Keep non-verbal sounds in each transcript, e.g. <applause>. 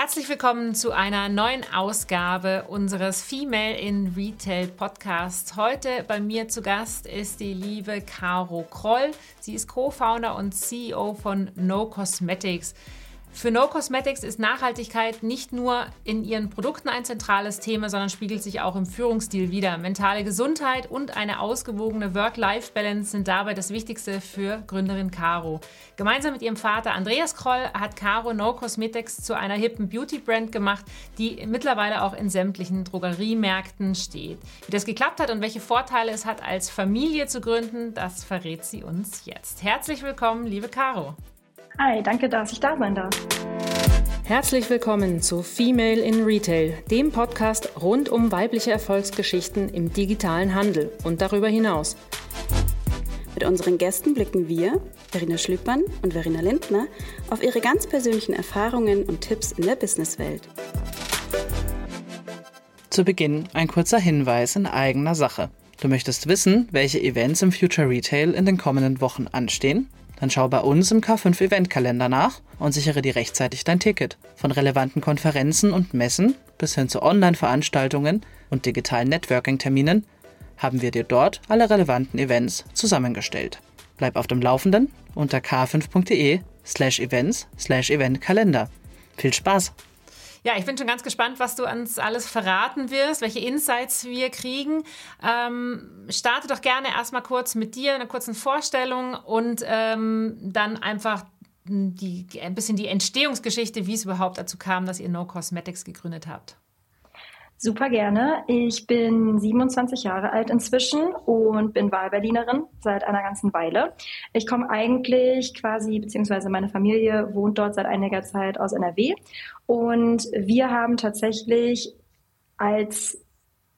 Herzlich willkommen zu einer neuen Ausgabe unseres Female in Retail Podcasts. Heute bei mir zu Gast ist die liebe Caro Kroll. Sie ist Co-Founder und CEO von No Cosmetics. Für No Cosmetics ist Nachhaltigkeit nicht nur in ihren Produkten ein zentrales Thema, sondern spiegelt sich auch im Führungsstil wider. Mentale Gesundheit und eine ausgewogene Work-Life-Balance sind dabei das Wichtigste für Gründerin Caro. Gemeinsam mit ihrem Vater Andreas Kroll hat Caro No Cosmetics zu einer hippen Beauty-Brand gemacht, die mittlerweile auch in sämtlichen Drogeriemärkten steht. Wie das geklappt hat und welche Vorteile es hat, als Familie zu gründen, das verrät sie uns jetzt. Herzlich willkommen, liebe Caro. Hi, danke, dass ich da sein darf. Herzlich willkommen zu Female in Retail, dem Podcast rund um weibliche Erfolgsgeschichten im digitalen Handel und darüber hinaus. Mit unseren Gästen blicken wir, Verena Schlüppmann und Verena Lindner, auf ihre ganz persönlichen Erfahrungen und Tipps in der Businesswelt. Zu Beginn ein kurzer Hinweis in eigener Sache. Du möchtest wissen, welche Events im Future Retail in den kommenden Wochen anstehen? Dann schau bei uns im K5 Eventkalender nach und sichere dir rechtzeitig dein Ticket. Von relevanten Konferenzen und Messen bis hin zu Online-Veranstaltungen und digitalen Networking-Terminen haben wir dir dort alle relevanten Events zusammengestellt. Bleib auf dem Laufenden unter k5.de slash events slash eventkalender. Viel Spaß! Ja, ich bin schon ganz gespannt, was du uns alles verraten wirst, welche Insights wir kriegen. Ähm, starte doch gerne erstmal kurz mit dir, einer kurzen Vorstellung und ähm, dann einfach die, ein bisschen die Entstehungsgeschichte, wie es überhaupt dazu kam, dass ihr No Cosmetics gegründet habt. Super gerne. Ich bin 27 Jahre alt inzwischen und bin Wahlberlinerin seit einer ganzen Weile. Ich komme eigentlich quasi, beziehungsweise meine Familie wohnt dort seit einiger Zeit aus NRW. Und wir haben tatsächlich als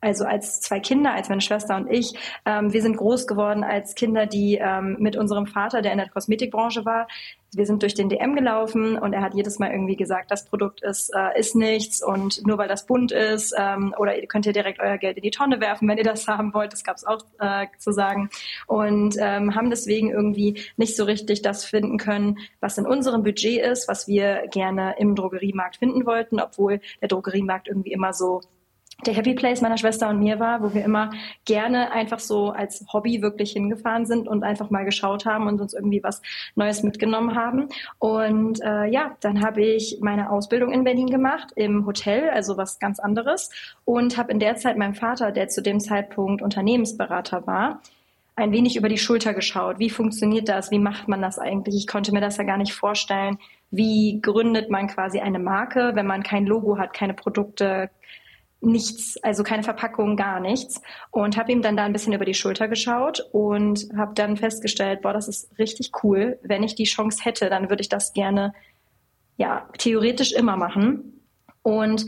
also als zwei Kinder, als meine Schwester und ich, ähm, wir sind groß geworden als Kinder, die ähm, mit unserem Vater, der in der Kosmetikbranche war, wir sind durch den DM gelaufen und er hat jedes Mal irgendwie gesagt, das Produkt ist, äh, ist nichts und nur weil das bunt ist ähm, oder ihr könnt ihr direkt euer Geld in die Tonne werfen, wenn ihr das haben wollt, das gab es auch äh, zu sagen. Und ähm, haben deswegen irgendwie nicht so richtig das finden können, was in unserem Budget ist, was wir gerne im Drogeriemarkt finden wollten, obwohl der Drogeriemarkt irgendwie immer so der Happy Place meiner Schwester und mir war, wo wir immer gerne einfach so als Hobby wirklich hingefahren sind und einfach mal geschaut haben und uns irgendwie was Neues mitgenommen haben. Und äh, ja, dann habe ich meine Ausbildung in Berlin gemacht im Hotel, also was ganz anderes, und habe in der Zeit meinem Vater, der zu dem Zeitpunkt Unternehmensberater war, ein wenig über die Schulter geschaut. Wie funktioniert das? Wie macht man das eigentlich? Ich konnte mir das ja gar nicht vorstellen. Wie gründet man quasi eine Marke, wenn man kein Logo hat, keine Produkte, nichts, also keine Verpackung, gar nichts. Und habe ihm dann da ein bisschen über die Schulter geschaut und habe dann festgestellt, boah, das ist richtig cool. Wenn ich die Chance hätte, dann würde ich das gerne, ja, theoretisch immer machen. Und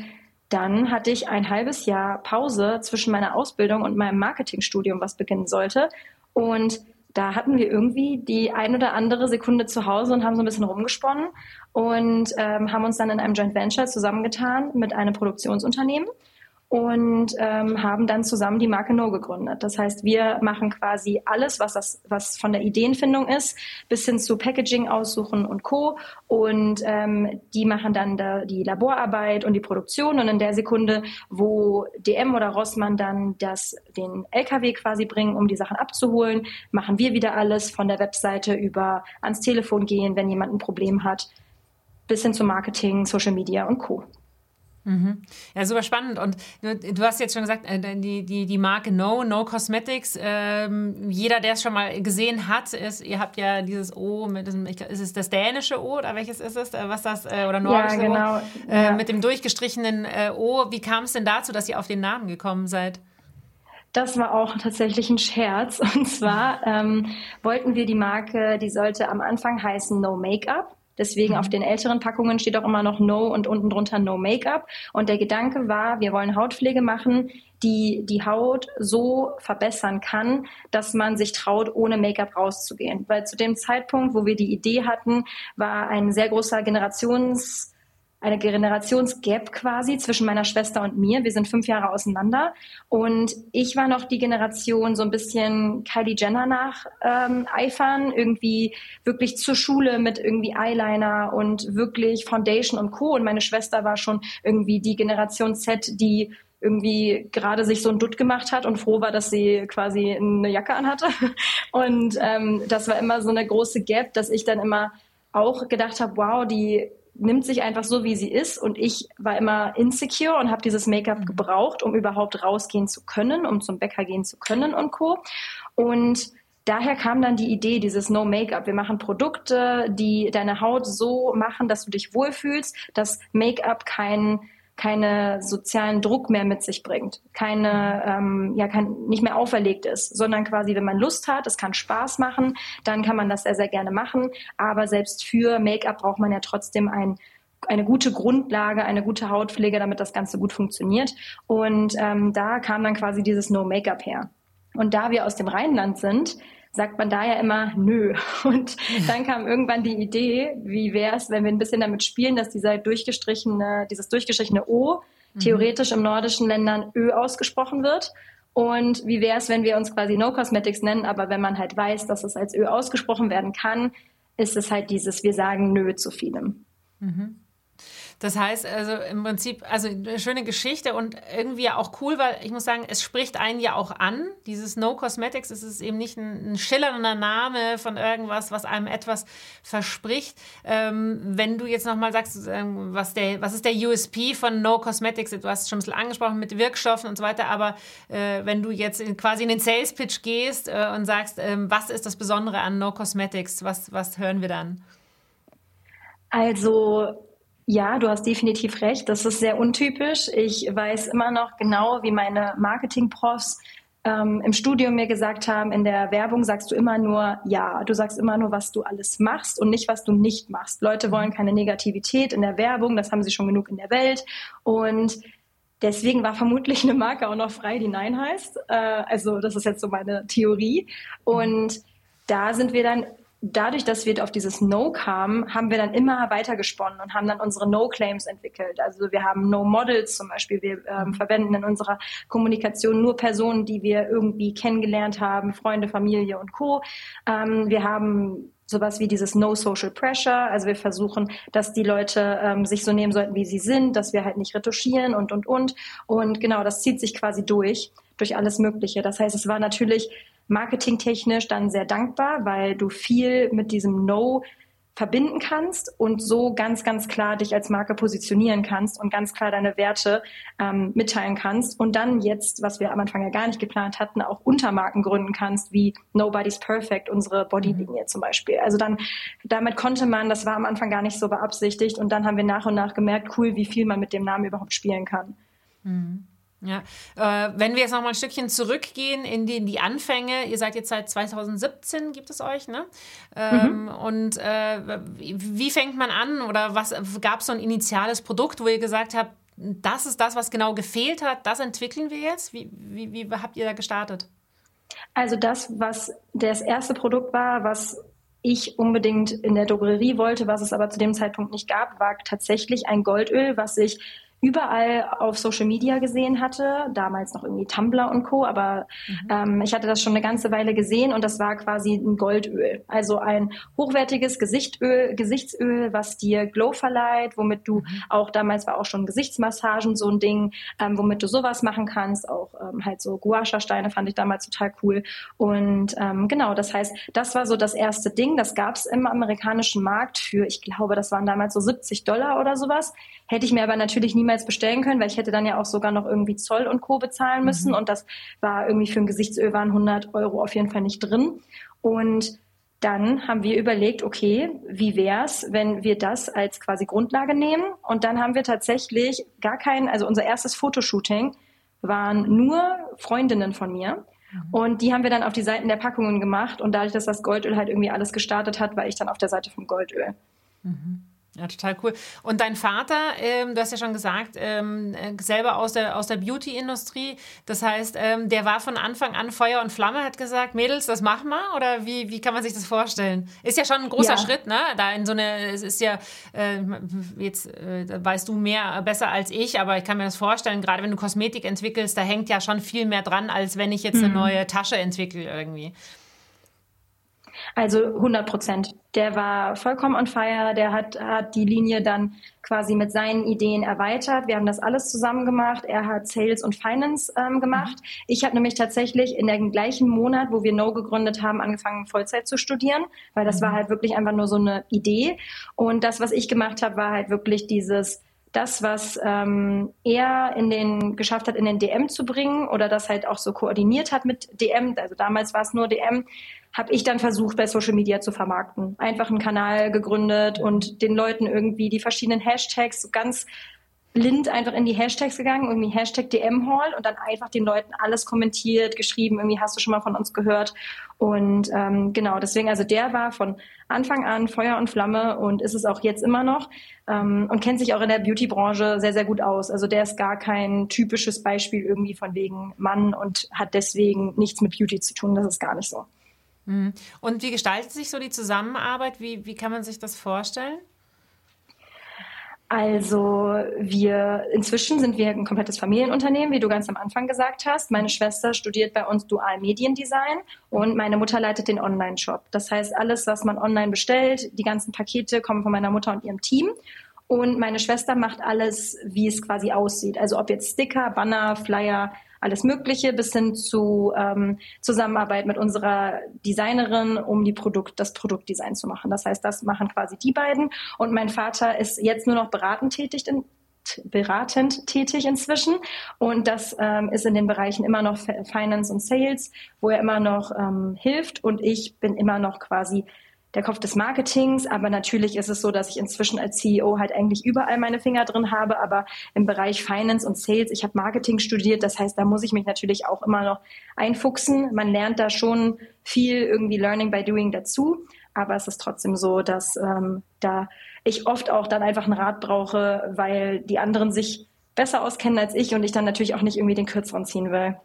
dann hatte ich ein halbes Jahr Pause zwischen meiner Ausbildung und meinem Marketingstudium, was beginnen sollte. Und da hatten wir irgendwie die ein oder andere Sekunde zu Hause und haben so ein bisschen rumgesponnen und ähm, haben uns dann in einem Joint Venture zusammengetan mit einem Produktionsunternehmen und ähm, haben dann zusammen die Marke No gegründet. Das heißt, wir machen quasi alles, was das, was von der Ideenfindung ist, bis hin zu Packaging aussuchen und Co. Und ähm, die machen dann da die Laborarbeit und die Produktion. Und in der Sekunde, wo DM oder Rossmann dann das den LKW quasi bringen, um die Sachen abzuholen, machen wir wieder alles von der Webseite über ans Telefon gehen, wenn jemand ein Problem hat, bis hin zu Marketing, Social Media und Co. Mhm. Ja, super spannend. Und du, du, hast jetzt schon gesagt, äh, die, die, die Marke No, No Cosmetics, ähm, jeder, der es schon mal gesehen hat, ist, ihr habt ja dieses O mit diesem, ist es das dänische O oder welches ist es? Äh, was das, äh, oder nordische ja, genau. O? Äh, ja. Mit dem durchgestrichenen äh, O. Wie kam es denn dazu, dass ihr auf den Namen gekommen seid? Das war auch tatsächlich ein Scherz. Und zwar ähm, wollten wir die Marke, die sollte am Anfang heißen No Make-up. Deswegen auf den älteren Packungen steht auch immer noch No und unten drunter No Make-up. Und der Gedanke war, wir wollen Hautpflege machen, die die Haut so verbessern kann, dass man sich traut, ohne Make-up rauszugehen. Weil zu dem Zeitpunkt, wo wir die Idee hatten, war ein sehr großer Generations eine Generationsgap quasi zwischen meiner Schwester und mir. Wir sind fünf Jahre auseinander und ich war noch die Generation so ein bisschen Kylie Jenner nach ähm, eifern, irgendwie wirklich zur Schule mit irgendwie Eyeliner und wirklich Foundation und Co. Und meine Schwester war schon irgendwie die Generation Z, die irgendwie gerade sich so ein Dutt gemacht hat und froh war, dass sie quasi eine Jacke anhatte. <laughs> Und ähm, das war immer so eine große Gap, dass ich dann immer auch gedacht habe, wow, die nimmt sich einfach so, wie sie ist. Und ich war immer insecure und habe dieses Make-up mhm. gebraucht, um überhaupt rausgehen zu können, um zum Bäcker gehen zu können und Co. Und daher kam dann die Idee, dieses No Make-up. Wir machen Produkte, die deine Haut so machen, dass du dich wohlfühlst, dass Make-up kein keine sozialen Druck mehr mit sich bringt, keine, ähm, ja, kein, nicht mehr auferlegt ist, sondern quasi, wenn man Lust hat, es kann Spaß machen, dann kann man das sehr, sehr gerne machen. Aber selbst für Make-up braucht man ja trotzdem ein eine gute Grundlage, eine gute Hautpflege, damit das Ganze gut funktioniert. Und ähm, da kam dann quasi dieses No Make-up her. Und da wir aus dem Rheinland sind, sagt man da ja immer nö. <laughs> Und dann kam irgendwann die Idee, wie wäre es, wenn wir ein bisschen damit spielen, dass dieser durchgestrichene, dieses durchgestrichene O mhm. theoretisch im nordischen Ländern Ö ausgesprochen wird. Und wie wäre es, wenn wir uns quasi No Cosmetics nennen, aber wenn man halt weiß, dass es als Ö ausgesprochen werden kann, ist es halt dieses, wir sagen Nö zu vielem. Mhm. Das heißt also im Prinzip, also eine schöne Geschichte und irgendwie auch cool, weil ich muss sagen, es spricht einen ja auch an. Dieses No Cosmetics es ist eben nicht ein, ein schillernder Name von irgendwas, was einem etwas verspricht. Ähm, wenn du jetzt nochmal sagst, ähm, was, der, was ist der USP von No Cosmetics? Du hast es schon ein bisschen angesprochen mit Wirkstoffen und so weiter, aber äh, wenn du jetzt in, quasi in den Sales Pitch gehst äh, und sagst, äh, was ist das Besondere an No Cosmetics, was, was hören wir dann? Also ja, du hast definitiv recht. Das ist sehr untypisch. Ich weiß immer noch genau, wie meine Marketing-Profs ähm, im Studium mir gesagt haben, in der Werbung sagst du immer nur ja. Du sagst immer nur, was du alles machst und nicht, was du nicht machst. Leute wollen keine Negativität in der Werbung, das haben sie schon genug in der Welt. Und deswegen war vermutlich eine Marke auch noch frei, die Nein heißt. Äh, also das ist jetzt so meine Theorie. Und da sind wir dann dadurch, dass wir auf dieses No kamen, haben wir dann immer weiter gesponnen und haben dann unsere No-Claims entwickelt. Also wir haben No-Models zum Beispiel. Wir ähm, mhm. verwenden in unserer Kommunikation nur Personen, die wir irgendwie kennengelernt haben, Freunde, Familie und Co. Ähm, wir haben sowas wie dieses No Social Pressure. Also wir versuchen, dass die Leute ähm, sich so nehmen sollten, wie sie sind, dass wir halt nicht retuschieren und, und, und. Und genau, das zieht sich quasi durch, durch alles Mögliche. Das heißt, es war natürlich marketingtechnisch dann sehr dankbar, weil du viel mit diesem No verbinden kannst und so ganz, ganz klar dich als Marke positionieren kannst und ganz klar deine Werte ähm, mitteilen kannst und dann jetzt, was wir am Anfang ja gar nicht geplant hatten, auch Untermarken gründen kannst, wie Nobody's Perfect, unsere Bodylinie mhm. zum Beispiel. Also dann, damit konnte man, das war am Anfang gar nicht so beabsichtigt und dann haben wir nach und nach gemerkt, cool, wie viel man mit dem Namen überhaupt spielen kann. Mhm. Ja, äh, wenn wir jetzt noch mal ein Stückchen zurückgehen in die, in die Anfänge, ihr seid jetzt seit 2017, gibt es euch, ne? Ähm, mhm. Und äh, wie fängt man an oder was gab es so ein initiales Produkt, wo ihr gesagt habt, das ist das, was genau gefehlt hat, das entwickeln wir jetzt? Wie, wie, wie habt ihr da gestartet? Also das, was das erste Produkt war, was ich unbedingt in der Drogerie wollte, was es aber zu dem Zeitpunkt nicht gab, war tatsächlich ein Goldöl, was sich überall auf Social Media gesehen hatte, damals noch irgendwie Tumblr und Co. Aber mhm. ähm, ich hatte das schon eine ganze Weile gesehen und das war quasi ein Goldöl, also ein hochwertiges Gesichtöl, Gesichtsöl, was dir Glow verleiht, womit du mhm. auch damals war auch schon Gesichtsmassagen so ein Ding, ähm, womit du sowas machen kannst, auch ähm, halt so Guasha-Steine fand ich damals total cool und ähm, genau, das heißt, das war so das erste Ding, das gab's im amerikanischen Markt für, ich glaube, das waren damals so 70 Dollar oder sowas. Hätte ich mir aber natürlich niemals bestellen können, weil ich hätte dann ja auch sogar noch irgendwie Zoll und Co. bezahlen müssen. Mhm. Und das war irgendwie für ein Gesichtsöl waren 100 Euro auf jeden Fall nicht drin. Und dann haben wir überlegt, okay, wie wär's, wenn wir das als quasi Grundlage nehmen? Und dann haben wir tatsächlich gar kein, also unser erstes Fotoshooting waren nur Freundinnen von mir. Mhm. Und die haben wir dann auf die Seiten der Packungen gemacht. Und dadurch, dass das Goldöl halt irgendwie alles gestartet hat, war ich dann auf der Seite vom Goldöl. Mhm. Ja, total cool. Und dein Vater, ähm, du hast ja schon gesagt, ähm, äh, selber aus der, aus der Beauty-Industrie. Das heißt, ähm, der war von Anfang an Feuer und Flamme, hat gesagt, Mädels, das machen wir? Oder wie, wie kann man sich das vorstellen? Ist ja schon ein großer ja. Schritt, ne? Da in so eine, es ist ja, äh, jetzt äh, weißt du mehr, äh, besser als ich, aber ich kann mir das vorstellen, gerade wenn du Kosmetik entwickelst, da hängt ja schon viel mehr dran, als wenn ich jetzt mhm. eine neue Tasche entwickle irgendwie. Also 100 Prozent. Der war vollkommen on fire. Der hat, hat die Linie dann quasi mit seinen Ideen erweitert. Wir haben das alles zusammen gemacht. Er hat Sales und Finance ähm, gemacht. Ich habe nämlich tatsächlich in dem gleichen Monat, wo wir No gegründet haben, angefangen Vollzeit zu studieren, weil das mhm. war halt wirklich einfach nur so eine Idee. Und das, was ich gemacht habe, war halt wirklich dieses das, was ähm, er in den geschafft hat, in den DM zu bringen oder das halt auch so koordiniert hat mit DM, also damals war es nur DM, habe ich dann versucht, bei Social Media zu vermarkten. Einfach einen Kanal gegründet und den Leuten irgendwie die verschiedenen Hashtags so ganz blind einfach in die Hashtags gegangen, irgendwie Hashtag DM Hall und dann einfach den Leuten alles kommentiert, geschrieben, irgendwie hast du schon mal von uns gehört. Und ähm, genau, deswegen, also der war von Anfang an Feuer und Flamme und ist es auch jetzt immer noch ähm, und kennt sich auch in der Beauty-Branche sehr, sehr gut aus. Also der ist gar kein typisches Beispiel irgendwie von wegen Mann und hat deswegen nichts mit Beauty zu tun. Das ist gar nicht so. Mhm. Und wie gestaltet sich so die Zusammenarbeit? Wie, wie kann man sich das vorstellen? Also wir inzwischen sind wir ein komplettes Familienunternehmen, wie du ganz am Anfang gesagt hast. Meine Schwester studiert bei uns Dual Mediendesign und meine Mutter leitet den Online-Shop. Das heißt, alles, was man online bestellt, die ganzen Pakete kommen von meiner Mutter und ihrem Team. Und meine Schwester macht alles, wie es quasi aussieht. Also ob jetzt Sticker, Banner, Flyer, alles Mögliche bis hin zu ähm, Zusammenarbeit mit unserer Designerin, um die Produkt, das Produktdesign zu machen. Das heißt, das machen quasi die beiden. Und mein Vater ist jetzt nur noch beratend tätig in, beratend tätig inzwischen und das ähm, ist in den Bereichen immer noch Finance und Sales, wo er immer noch ähm, hilft und ich bin immer noch quasi der Kopf des Marketings. Aber natürlich ist es so, dass ich inzwischen als CEO halt eigentlich überall meine Finger drin habe. Aber im Bereich Finance und Sales, ich habe Marketing studiert. Das heißt, da muss ich mich natürlich auch immer noch einfuchsen. Man lernt da schon viel irgendwie Learning by Doing dazu. Aber es ist trotzdem so, dass ähm, da ich oft auch dann einfach einen Rat brauche, weil die anderen sich besser auskennen als ich und ich dann natürlich auch nicht irgendwie den Kürzeren ziehen will.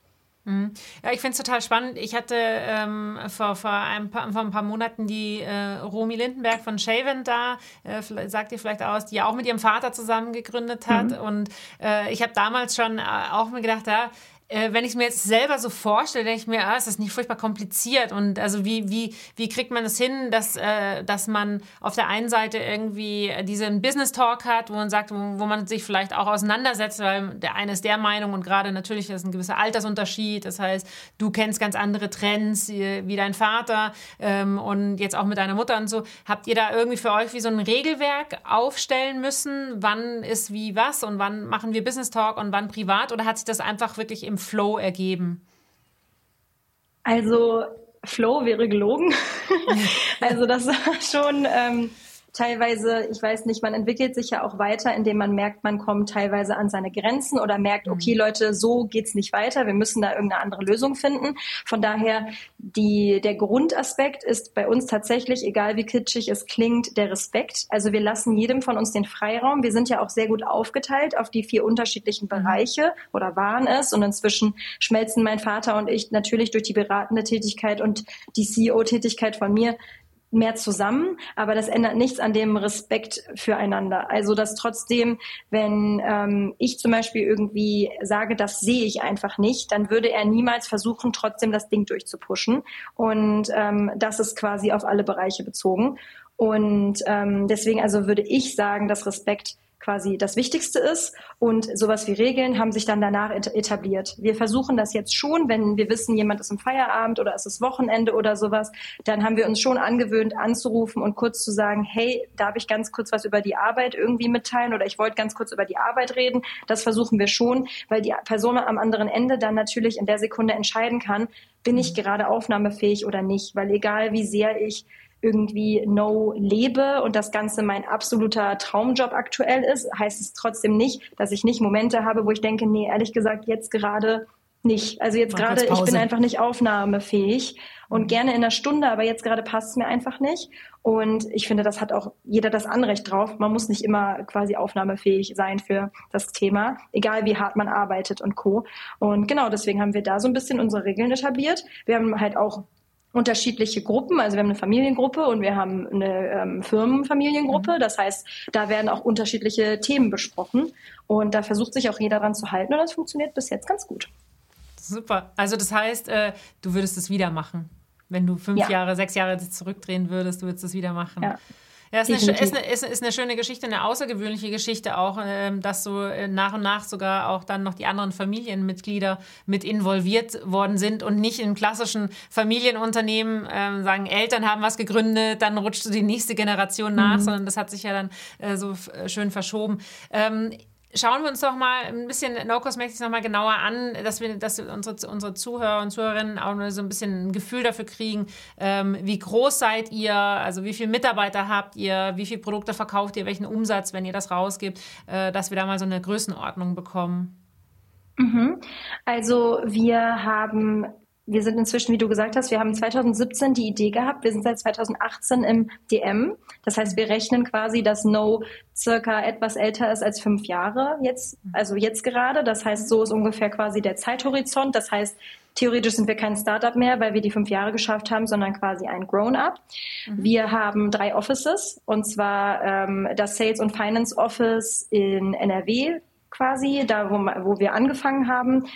Mhm. Ja, ich finde es total spannend. Ich hatte ähm, vor, vor, ein paar, vor ein paar Monaten die äh, Romy Lindenberg von Shaven da, äh, sagt ihr vielleicht aus, die ja auch mit ihrem Vater zusammen gegründet hat. Mhm. Und äh, ich habe damals schon äh, auch mir gedacht, ja, äh, wenn ich es mir jetzt selber so vorstelle, denke ich mir, ah, ist das nicht furchtbar kompliziert? Und also wie, wie, wie kriegt man das hin, dass, äh, dass man auf der einen Seite irgendwie diesen Business Talk hat, wo man sagt, wo, wo man sich vielleicht auch auseinandersetzt, weil der eine ist der Meinung und gerade natürlich ist ein gewisser Altersunterschied, das heißt, du kennst ganz andere Trends wie, wie dein Vater ähm, und jetzt auch mit deiner Mutter und so. Habt ihr da irgendwie für euch wie so ein Regelwerk aufstellen müssen, wann ist wie was und wann machen wir Business Talk und wann privat? Oder hat sich das einfach wirklich im Flow ergeben? Also Flow wäre gelogen. <laughs> also das war schon ähm, teilweise, ich weiß nicht, man entwickelt sich ja auch weiter, indem man merkt, man kommt teilweise an seine Grenzen oder merkt, mhm. okay, Leute, so geht's nicht weiter, wir müssen da irgendeine andere Lösung finden. Von daher, die, der Grundaspekt ist bei uns tatsächlich, egal wie kitschig es klingt, der Respekt. Also wir lassen jedem von uns den Freiraum. Wir sind ja auch sehr gut aufgeteilt auf die vier unterschiedlichen mhm. Bereiche oder waren es und inzwischen schmelzen mein Vater und ich natürlich durch die beratende Tätigkeit und die CEO-Tätigkeit von mir mehr zusammen, aber das ändert nichts an dem Respekt füreinander. Also dass trotzdem, wenn ähm, ich zum Beispiel irgendwie sage, das sehe ich einfach nicht, dann würde er niemals versuchen, trotzdem das Ding durchzupuschen. Und ähm, das ist quasi auf alle Bereiche bezogen. Und ähm, deswegen also würde ich sagen, dass Respekt quasi das Wichtigste ist. Und sowas wie Regeln haben sich dann danach etabliert. Wir versuchen das jetzt schon, wenn wir wissen, jemand ist im Feierabend oder es ist Wochenende oder sowas, dann haben wir uns schon angewöhnt, anzurufen und kurz zu sagen, hey, darf ich ganz kurz was über die Arbeit irgendwie mitteilen oder ich wollte ganz kurz über die Arbeit reden. Das versuchen wir schon, weil die Person am anderen Ende dann natürlich in der Sekunde entscheiden kann, bin ich gerade aufnahmefähig oder nicht. Weil egal wie sehr ich irgendwie No lebe und das Ganze mein absoluter Traumjob aktuell ist, heißt es trotzdem nicht, dass ich nicht Momente habe, wo ich denke, nee, ehrlich gesagt, jetzt gerade nicht. Also jetzt gerade, ich bin einfach nicht aufnahmefähig und mhm. gerne in einer Stunde, aber jetzt gerade passt es mir einfach nicht. Und ich finde, das hat auch jeder das Anrecht drauf. Man muss nicht immer quasi aufnahmefähig sein für das Thema, egal wie hart man arbeitet und co. Und genau deswegen haben wir da so ein bisschen unsere Regeln etabliert. Wir haben halt auch unterschiedliche Gruppen. Also wir haben eine Familiengruppe und wir haben eine ähm, Firmenfamiliengruppe. Mhm. Das heißt, da werden auch unterschiedliche Themen besprochen. Und da versucht sich auch jeder dran zu halten und das funktioniert bis jetzt ganz gut. Super. Also das heißt, äh, du würdest es wieder machen. Wenn du fünf ja. Jahre, sechs Jahre zurückdrehen würdest, du würdest es wieder machen. Ja. Ja, ist eine, ist, eine, ist, ist eine, schöne Geschichte, eine außergewöhnliche Geschichte auch, ähm, dass so äh, nach und nach sogar auch dann noch die anderen Familienmitglieder mit involviert worden sind und nicht im klassischen Familienunternehmen ähm, sagen, Eltern haben was gegründet, dann rutscht so die nächste Generation nach, mhm. sondern das hat sich ja dann äh, so äh, schön verschoben. Ähm, schauen wir uns doch mal ein bisschen No Cosmetics noch mal genauer an, dass wir, dass unsere, unsere Zuhörer und Zuhörerinnen auch so ein bisschen ein Gefühl dafür kriegen, ähm, wie groß seid ihr, also wie viele Mitarbeiter habt ihr, wie viele Produkte verkauft ihr, welchen Umsatz, wenn ihr das rausgibt, äh, dass wir da mal so eine Größenordnung bekommen. Mhm. Also wir haben wir sind inzwischen, wie du gesagt hast, wir haben 2017 die Idee gehabt. Wir sind seit 2018 im DM. Das heißt, wir rechnen quasi, dass No circa etwas älter ist als fünf Jahre jetzt, also jetzt gerade. Das heißt, so ist ungefähr quasi der Zeithorizont. Das heißt, theoretisch sind wir kein Startup mehr, weil wir die fünf Jahre geschafft haben, sondern quasi ein Grown-up. Mhm. Wir haben drei Offices und zwar ähm, das Sales und Finance Office in NRW quasi, da wo, wo wir angefangen haben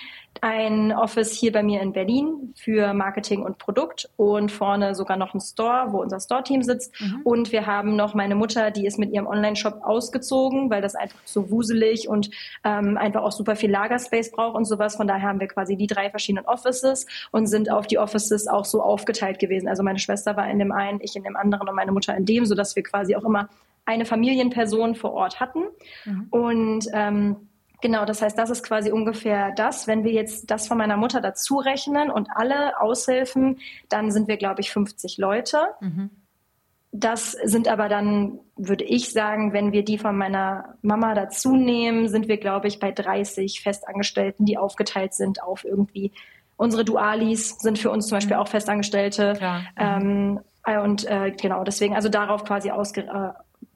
ein Office hier bei mir in Berlin für Marketing und Produkt und vorne sogar noch ein Store, wo unser Store-Team sitzt. Mhm. Und wir haben noch meine Mutter, die ist mit ihrem Online-Shop ausgezogen, weil das einfach so wuselig und ähm, einfach auch super viel Lagerspace braucht und sowas. Von daher haben wir quasi die drei verschiedenen Offices und sind auf die Offices auch so aufgeteilt gewesen. Also meine Schwester war in dem einen, ich in dem anderen und meine Mutter in dem, sodass wir quasi auch immer eine Familienperson vor Ort hatten. Mhm. Und ähm, Genau, das heißt, das ist quasi ungefähr das. Wenn wir jetzt das von meiner Mutter dazu rechnen und alle Aushilfen, dann sind wir, glaube ich, 50 Leute. Mhm. Das sind aber dann, würde ich sagen, wenn wir die von meiner Mama dazu nehmen, sind wir, glaube ich, bei 30 Festangestellten, die aufgeteilt sind auf irgendwie unsere Dualis sind für uns zum Beispiel mhm. auch Festangestellte. Mhm. Ähm, äh, und äh, genau, deswegen, also darauf quasi ausge, äh,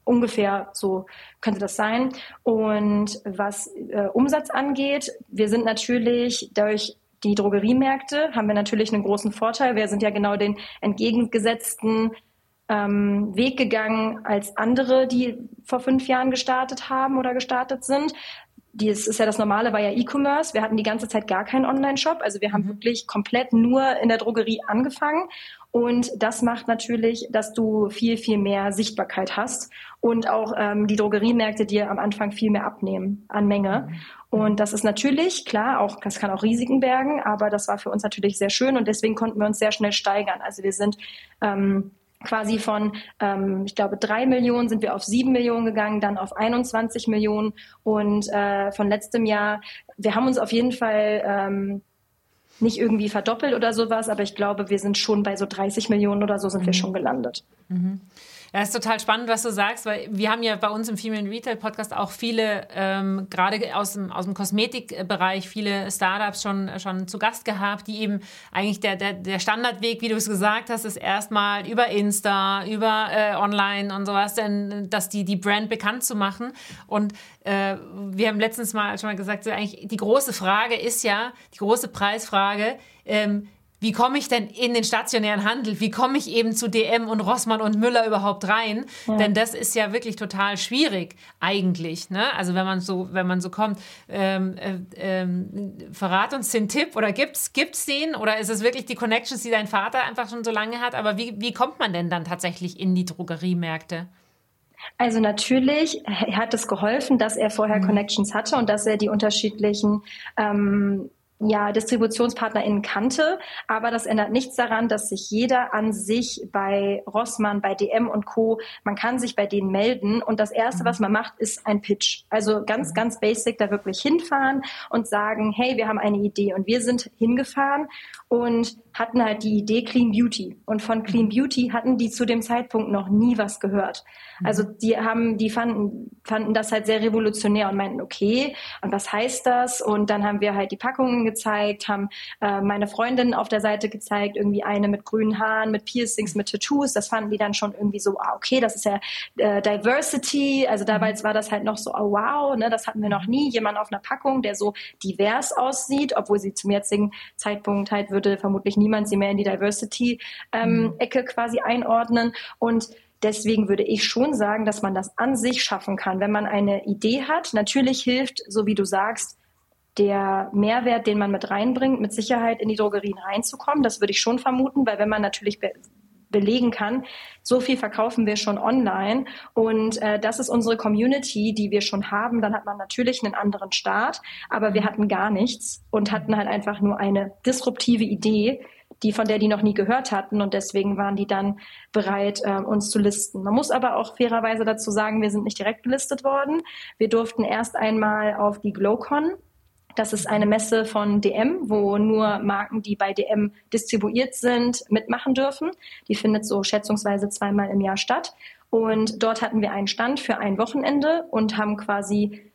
ungefähr so könnte das sein. Und was äh, Umsatz angeht, wir sind natürlich durch die Drogeriemärkte haben wir natürlich einen großen Vorteil. Wir sind ja genau den entgegengesetzten ähm, Weg gegangen als andere, die vor fünf Jahren gestartet haben oder gestartet sind. Das ist ja das Normale, war ja E-Commerce. Wir hatten die ganze Zeit gar keinen Online-Shop. Also wir haben mhm. wirklich komplett nur in der Drogerie angefangen und das macht natürlich, dass du viel, viel mehr Sichtbarkeit hast und auch ähm, die Drogeriemärkte dir am Anfang viel mehr abnehmen an Menge. Mhm. Und das ist natürlich, klar, auch, das kann auch Risiken bergen, aber das war für uns natürlich sehr schön und deswegen konnten wir uns sehr schnell steigern. Also wir sind ähm, quasi von, ähm, ich glaube, drei Millionen sind wir auf sieben Millionen gegangen, dann auf 21 Millionen und äh, von letztem Jahr, wir haben uns auf jeden Fall ähm, nicht irgendwie verdoppelt oder sowas, aber ich glaube, wir sind schon bei so 30 Millionen oder so sind mhm. wir schon gelandet. Mhm. Ja, ist total spannend, was du sagst, weil wir haben ja bei uns im Female Retail Podcast auch viele, ähm, gerade aus dem, aus dem Kosmetikbereich, viele Startups schon, schon zu Gast gehabt, die eben eigentlich der, der, der Standardweg, wie du es gesagt hast, ist erstmal über Insta, über äh, online und sowas, denn dass die, die Brand bekannt zu machen. Und äh, wir haben letztens mal schon mal gesagt, eigentlich die große Frage ist ja, die große Preisfrage, ähm, wie komme ich denn in den stationären Handel? Wie komme ich eben zu DM und Rossmann und Müller überhaupt rein? Ja. Denn das ist ja wirklich total schwierig eigentlich. Ne? Also wenn man so, wenn man so kommt, ähm, äh, ähm, verrat uns den Tipp oder gibt's gibt's den oder ist es wirklich die Connections, die dein Vater einfach schon so lange hat? Aber wie, wie kommt man denn dann tatsächlich in die Drogeriemärkte? Also natürlich hat es geholfen, dass er vorher mhm. Connections hatte und dass er die unterschiedlichen ähm, ja, DistributionspartnerInnen kannte, aber das ändert nichts daran, dass sich jeder an sich bei Rossmann, bei DM und Co., man kann sich bei denen melden und das Erste, mhm. was man macht, ist ein Pitch. Also ganz, mhm. ganz basic da wirklich hinfahren und sagen, hey, wir haben eine Idee und wir sind hingefahren und hatten halt die Idee Clean Beauty. Und von Clean Beauty hatten die zu dem Zeitpunkt noch nie was gehört. Mhm. Also die haben, die fanden, fanden das halt sehr revolutionär und meinten, okay, und was heißt das? Und dann haben wir halt die Packungen gezeigt, haben äh, meine Freundin auf der Seite gezeigt, irgendwie eine mit grünen Haaren, mit Piercings, mit Tattoos. Das fanden die dann schon irgendwie so, ah, okay, das ist ja äh, Diversity. Also damals war das halt noch so, oh wow, ne, das hatten wir noch nie. Jemand auf einer Packung, der so divers aussieht, obwohl sie zum jetzigen Zeitpunkt halt würde vermutlich niemand sie mehr in die Diversity-Ecke ähm, quasi einordnen. Und Deswegen würde ich schon sagen, dass man das an sich schaffen kann, wenn man eine Idee hat. Natürlich hilft, so wie du sagst, der Mehrwert, den man mit reinbringt, mit Sicherheit in die Drogerien reinzukommen. Das würde ich schon vermuten, weil wenn man natürlich be belegen kann, so viel verkaufen wir schon online und äh, das ist unsere Community, die wir schon haben, dann hat man natürlich einen anderen Start, aber wir hatten gar nichts und hatten halt einfach nur eine disruptive Idee, die von der die noch nie gehört hatten und deswegen waren die dann bereit, äh, uns zu listen. Man muss aber auch fairerweise dazu sagen, wir sind nicht direkt gelistet worden. Wir durften erst einmal auf die Glowcon. Das ist eine Messe von DM, wo nur Marken, die bei DM distribuiert sind, mitmachen dürfen. Die findet so schätzungsweise zweimal im Jahr statt. Und dort hatten wir einen Stand für ein Wochenende und haben quasi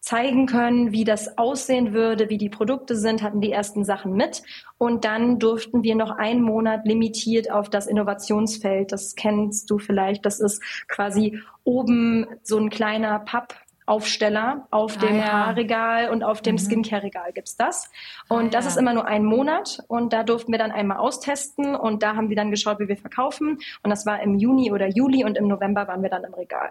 zeigen können, wie das aussehen würde, wie die Produkte sind, hatten die ersten Sachen mit. Und dann durften wir noch einen Monat limitiert auf das Innovationsfeld. Das kennst du vielleicht. Das ist quasi oben so ein kleiner Papp. Aufsteller auf ah, dem ja. Haarregal und auf dem mhm. Skincare-Regal gibt's das. Und ah, das ja. ist immer nur ein Monat und da durften wir dann einmal austesten und da haben wir dann geschaut, wie wir verkaufen. Und das war im Juni oder Juli und im November waren wir dann im Regal.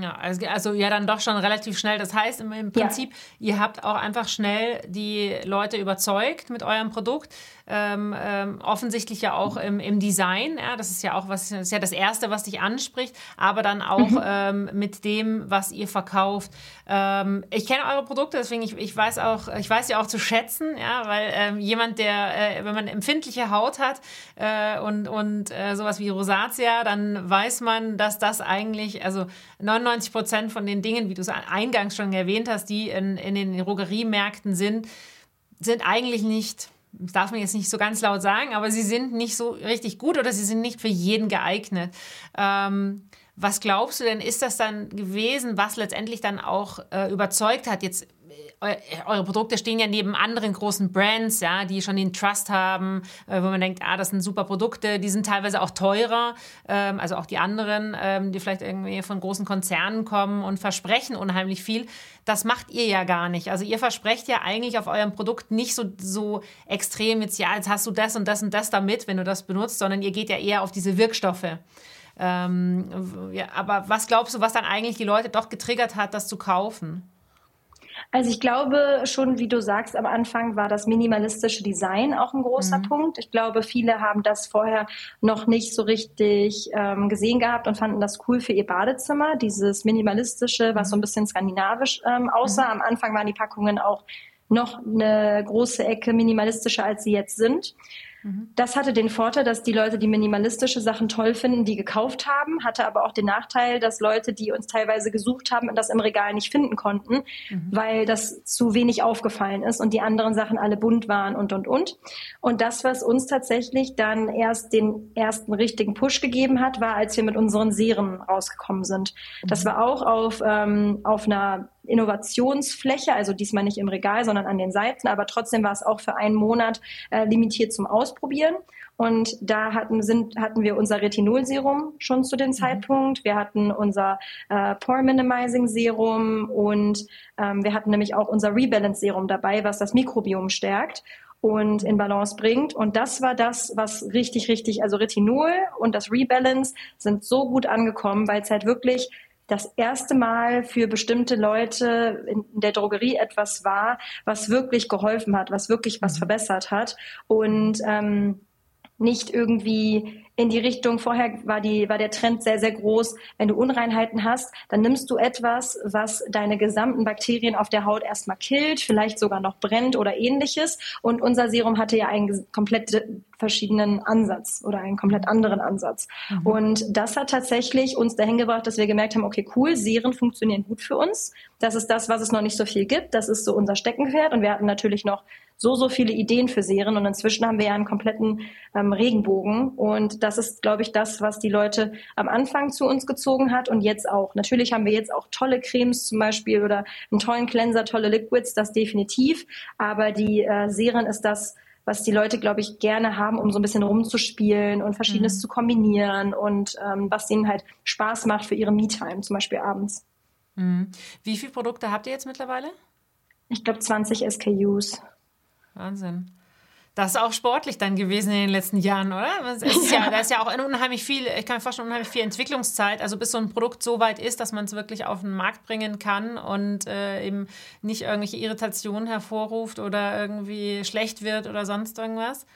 Ja, also, also, ja, dann doch schon relativ schnell. Das heißt im, im Prinzip, ja. ihr habt auch einfach schnell die Leute überzeugt mit eurem Produkt ähm, ähm, offensichtlich ja auch im, im, Design. Ja, das ist ja auch was, das ist ja das Erste, was dich anspricht, aber dann auch mhm. ähm, mit dem, was ihr verkauft. Ähm, ich kenne eure Produkte, deswegen ich, ich weiß auch, ich weiß ja auch zu schätzen, ja, weil ähm, jemand, der, äh, wenn man empfindliche Haut hat äh, und, und äh, sowas wie Rosatia, dann weiß man, dass das eigentlich, also 99 Prozent von den Dingen, wie du es eingangs schon erwähnt hast, die in, in den Drogeriemärkten sind, sind eigentlich nicht das darf man jetzt nicht so ganz laut sagen, aber sie sind nicht so richtig gut oder sie sind nicht für jeden geeignet. Ähm, was glaubst du denn, ist das dann gewesen, was letztendlich dann auch äh, überzeugt hat? Jetzt eure Produkte stehen ja neben anderen großen Brands, ja, die schon den Trust haben, äh, wo man denkt, ah, das sind super Produkte, die sind teilweise auch teurer, ähm, also auch die anderen, ähm, die vielleicht irgendwie von großen Konzernen kommen und versprechen unheimlich viel. Das macht ihr ja gar nicht. Also ihr versprecht ja eigentlich auf eurem Produkt nicht so, so extrem jetzt, ja, jetzt hast du das und das und das damit, wenn du das benutzt, sondern ihr geht ja eher auf diese Wirkstoffe. Ähm, ja, aber was glaubst du, was dann eigentlich die Leute doch getriggert hat, das zu kaufen? Also ich glaube schon, wie du sagst, am Anfang war das minimalistische Design auch ein großer mhm. Punkt. Ich glaube, viele haben das vorher noch nicht so richtig ähm, gesehen gehabt und fanden das cool für ihr Badezimmer, dieses minimalistische, was so ein mhm. bisschen skandinavisch ähm, aussah. Mhm. Am Anfang waren die Packungen auch noch eine große Ecke minimalistischer, als sie jetzt sind. Mhm. Das hatte den Vorteil, dass die Leute, die minimalistische Sachen toll finden, die gekauft haben, hatte aber auch den Nachteil, dass Leute, die uns teilweise gesucht haben, das im Regal nicht finden konnten, mhm. weil das zu wenig aufgefallen ist und die anderen Sachen alle bunt waren und, und, und. Und das, was uns tatsächlich dann erst den ersten richtigen Push gegeben hat, war, als wir mit unseren Serien rausgekommen sind. Mhm. Das war auch auf, ähm, auf einer Innovationsfläche, also diesmal nicht im Regal, sondern an den Seiten, aber trotzdem war es auch für einen Monat äh, limitiert zum Ausprobieren. Und da hatten, sind, hatten wir unser Retinol-Serum schon zu dem mhm. Zeitpunkt. Wir hatten unser äh, Pore Minimizing Serum und ähm, wir hatten nämlich auch unser Rebalance Serum dabei, was das Mikrobiom stärkt und in Balance bringt. Und das war das, was richtig, richtig, also Retinol und das Rebalance sind so gut angekommen, weil es halt wirklich das erste Mal für bestimmte Leute in der Drogerie etwas war, was wirklich geholfen hat, was wirklich was mhm. verbessert hat und ähm, nicht irgendwie in die Richtung, vorher war, die, war der Trend sehr, sehr groß, wenn du Unreinheiten hast, dann nimmst du etwas, was deine gesamten Bakterien auf der Haut erstmal killt, vielleicht sogar noch brennt oder ähnliches. Und unser Serum hatte ja einen komplett verschiedenen Ansatz oder einen komplett anderen Ansatz. Mhm. Und das hat tatsächlich uns dahin gebracht, dass wir gemerkt haben, okay, cool, Serien funktionieren gut für uns. Das ist das, was es noch nicht so viel gibt. Das ist so unser Steckenpferd. Und wir hatten natürlich noch so, so viele Ideen für Serien und inzwischen haben wir ja einen kompletten ähm, Regenbogen und das ist, glaube ich, das, was die Leute am Anfang zu uns gezogen hat und jetzt auch. Natürlich haben wir jetzt auch tolle Cremes zum Beispiel oder einen tollen Cleanser, tolle Liquids, das definitiv, aber die äh, Serien ist das, was die Leute, glaube ich, gerne haben, um so ein bisschen rumzuspielen und Verschiedenes mhm. zu kombinieren und ähm, was ihnen halt Spaß macht für ihre Me-Time, zum Beispiel abends. Mhm. Wie viele Produkte habt ihr jetzt mittlerweile? Ich glaube 20 SKUs. Wahnsinn. Das ist auch sportlich dann gewesen in den letzten Jahren, oder? Ist <laughs> ja, da ist ja auch unheimlich viel, ich kann mir vorstellen, unheimlich viel Entwicklungszeit, also bis so ein Produkt so weit ist, dass man es wirklich auf den Markt bringen kann und äh, eben nicht irgendwelche Irritationen hervorruft oder irgendwie schlecht wird oder sonst irgendwas.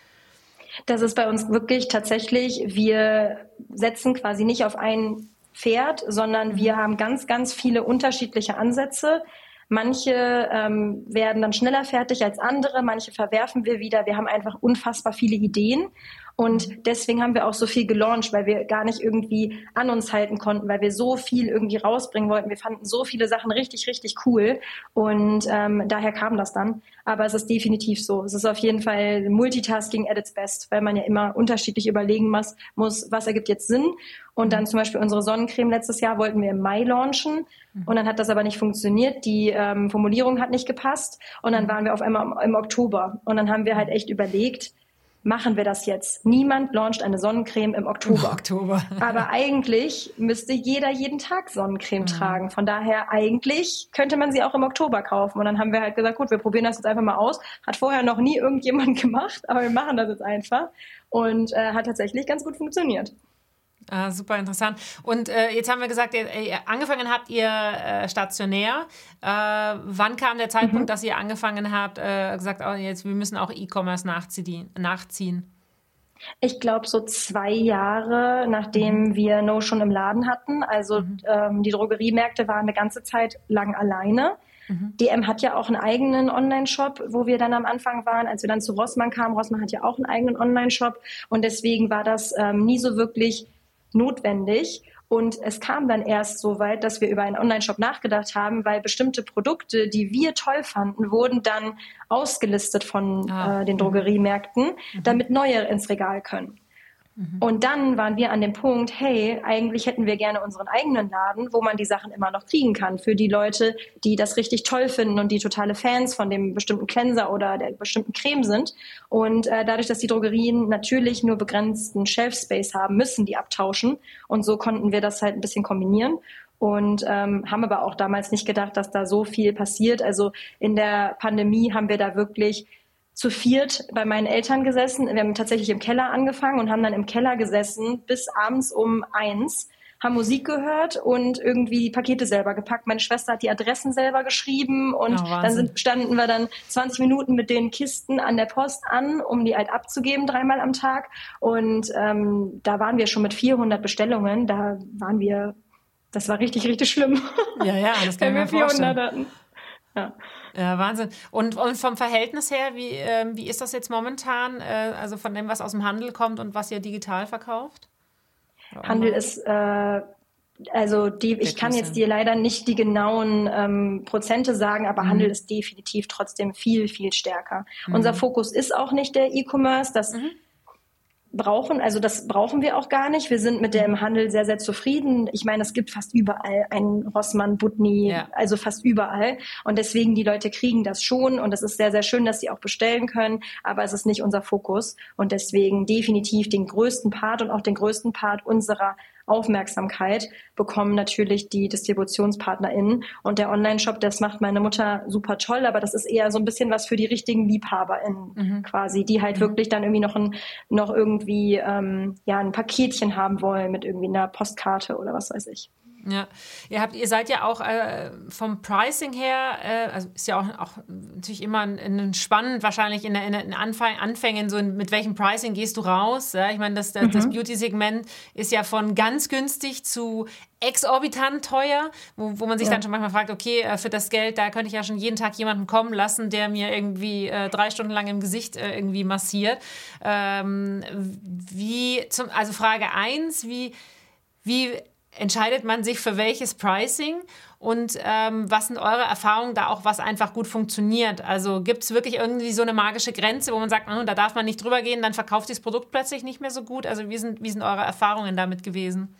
Das ist bei uns wirklich tatsächlich, wir setzen quasi nicht auf ein Pferd, sondern wir haben ganz, ganz viele unterschiedliche Ansätze Manche ähm, werden dann schneller fertig als andere, manche verwerfen wir wieder. Wir haben einfach unfassbar viele Ideen und deswegen haben wir auch so viel gelauncht, weil wir gar nicht irgendwie an uns halten konnten, weil wir so viel irgendwie rausbringen wollten. Wir fanden so viele Sachen richtig, richtig cool. Und ähm, daher kam das dann. Aber es ist definitiv so. Es ist auf jeden Fall Multitasking at its best, weil man ja immer unterschiedlich überlegen muss, muss was ergibt jetzt Sinn. Und dann zum Beispiel unsere Sonnencreme letztes Jahr wollten wir im Mai launchen. Und dann hat das aber nicht funktioniert. Die ähm, Formulierung hat nicht gepasst. Und dann waren wir auf einmal im, im Oktober. Und dann haben wir halt echt überlegt, machen wir das jetzt. Niemand launcht eine Sonnencreme im Oktober. Oktober. <laughs> Aber eigentlich müsste jeder jeden Tag Sonnencreme mhm. tragen. Von daher eigentlich könnte man sie auch im Oktober kaufen. Und dann haben wir halt gesagt, gut, wir probieren das jetzt einfach mal aus. Hat vorher noch nie irgendjemand <laughs> gemacht, aber wir machen das jetzt einfach. Und äh, hat tatsächlich ganz gut funktioniert. Ah, super interessant. Und äh, jetzt haben wir gesagt, ihr, ihr angefangen habt ihr äh, stationär. Äh, wann kam der Zeitpunkt, mhm. dass ihr angefangen habt, äh, gesagt, oh, jetzt wir müssen auch E-Commerce nachziehen? Ich glaube so zwei Jahre, nachdem mhm. wir No schon im Laden hatten. Also mhm. ähm, die Drogeriemärkte waren eine ganze Zeit lang alleine. Mhm. DM hat ja auch einen eigenen Online-Shop, wo wir dann am Anfang waren, als wir dann zu Rossmann kamen. Rossmann hat ja auch einen eigenen Online-Shop und deswegen war das ähm, nie so wirklich notwendig. Und es kam dann erst so weit, dass wir über einen Online-Shop nachgedacht haben, weil bestimmte Produkte, die wir toll fanden, wurden dann ausgelistet von ah. äh, den Drogeriemärkten, mhm. damit neue ins Regal können. Mhm. Und dann waren wir an dem Punkt, hey, eigentlich hätten wir gerne unseren eigenen Laden, wo man die Sachen immer noch kriegen kann für die Leute, die das richtig toll finden und die totale Fans von dem bestimmten Cleanser oder der bestimmten Creme sind. Und äh, dadurch, dass die Drogerien natürlich nur begrenzten Shelf Space haben, müssen die abtauschen. Und so konnten wir das halt ein bisschen kombinieren und ähm, haben aber auch damals nicht gedacht, dass da so viel passiert. Also in der Pandemie haben wir da wirklich zu viert bei meinen Eltern gesessen. Wir haben tatsächlich im Keller angefangen und haben dann im Keller gesessen bis abends um eins, haben Musik gehört und irgendwie die Pakete selber gepackt. Meine Schwester hat die Adressen selber geschrieben und oh, dann sind, standen wir dann 20 Minuten mit den Kisten an der Post an, um die halt abzugeben dreimal am Tag. Und ähm, da waren wir schon mit 400 Bestellungen. Da waren wir, das war richtig, richtig schlimm. Ja, ja, das kann ich mir vorstellen. Hatten. Ja. Ja, Wahnsinn. Und, und vom Verhältnis her, wie, äh, wie ist das jetzt momentan? Äh, also von dem, was aus dem Handel kommt und was ihr digital verkauft? Handel ist, äh, also die, ich kann jetzt dir leider nicht die genauen ähm, Prozente sagen, aber mhm. Handel ist definitiv trotzdem viel, viel stärker. Mhm. Unser Fokus ist auch nicht der E-Commerce. Das mhm brauchen. Also das brauchen wir auch gar nicht. Wir sind mit dem Handel sehr, sehr zufrieden. Ich meine, es gibt fast überall einen Rossmann, Butni, ja. also fast überall. Und deswegen, die Leute kriegen das schon. Und es ist sehr, sehr schön, dass sie auch bestellen können. Aber es ist nicht unser Fokus. Und deswegen definitiv den größten Part und auch den größten Part unserer Aufmerksamkeit bekommen natürlich die DistributionspartnerInnen. Und der Online-Shop, das macht meine Mutter super toll, aber das ist eher so ein bisschen was für die richtigen LiebhaberInnen mhm. quasi, die halt mhm. wirklich dann irgendwie noch ein, noch irgendwie, ähm, ja, ein Paketchen haben wollen mit irgendwie einer Postkarte oder was weiß ich. Ja, ihr habt, ihr seid ja auch äh, vom Pricing her, äh, also ist ja auch, auch natürlich immer ein, ein spannend, wahrscheinlich in, in, in Anfang, Anfängen, so mit welchem Pricing gehst du raus? Ja? Ich meine, das, das, mhm. das Beauty-Segment ist ja von ganz günstig zu exorbitant teuer, wo, wo man sich ja. dann schon manchmal fragt, okay, äh, für das Geld, da könnte ich ja schon jeden Tag jemanden kommen lassen, der mir irgendwie äh, drei Stunden lang im Gesicht äh, irgendwie massiert. Ähm, wie zum, also Frage eins, wie, wie entscheidet man sich für welches Pricing und ähm, was sind eure Erfahrungen da auch, was einfach gut funktioniert? Also gibt es wirklich irgendwie so eine magische Grenze, wo man sagt, oh, da darf man nicht drüber gehen, dann verkauft das Produkt plötzlich nicht mehr so gut? Also wie sind, wie sind eure Erfahrungen damit gewesen?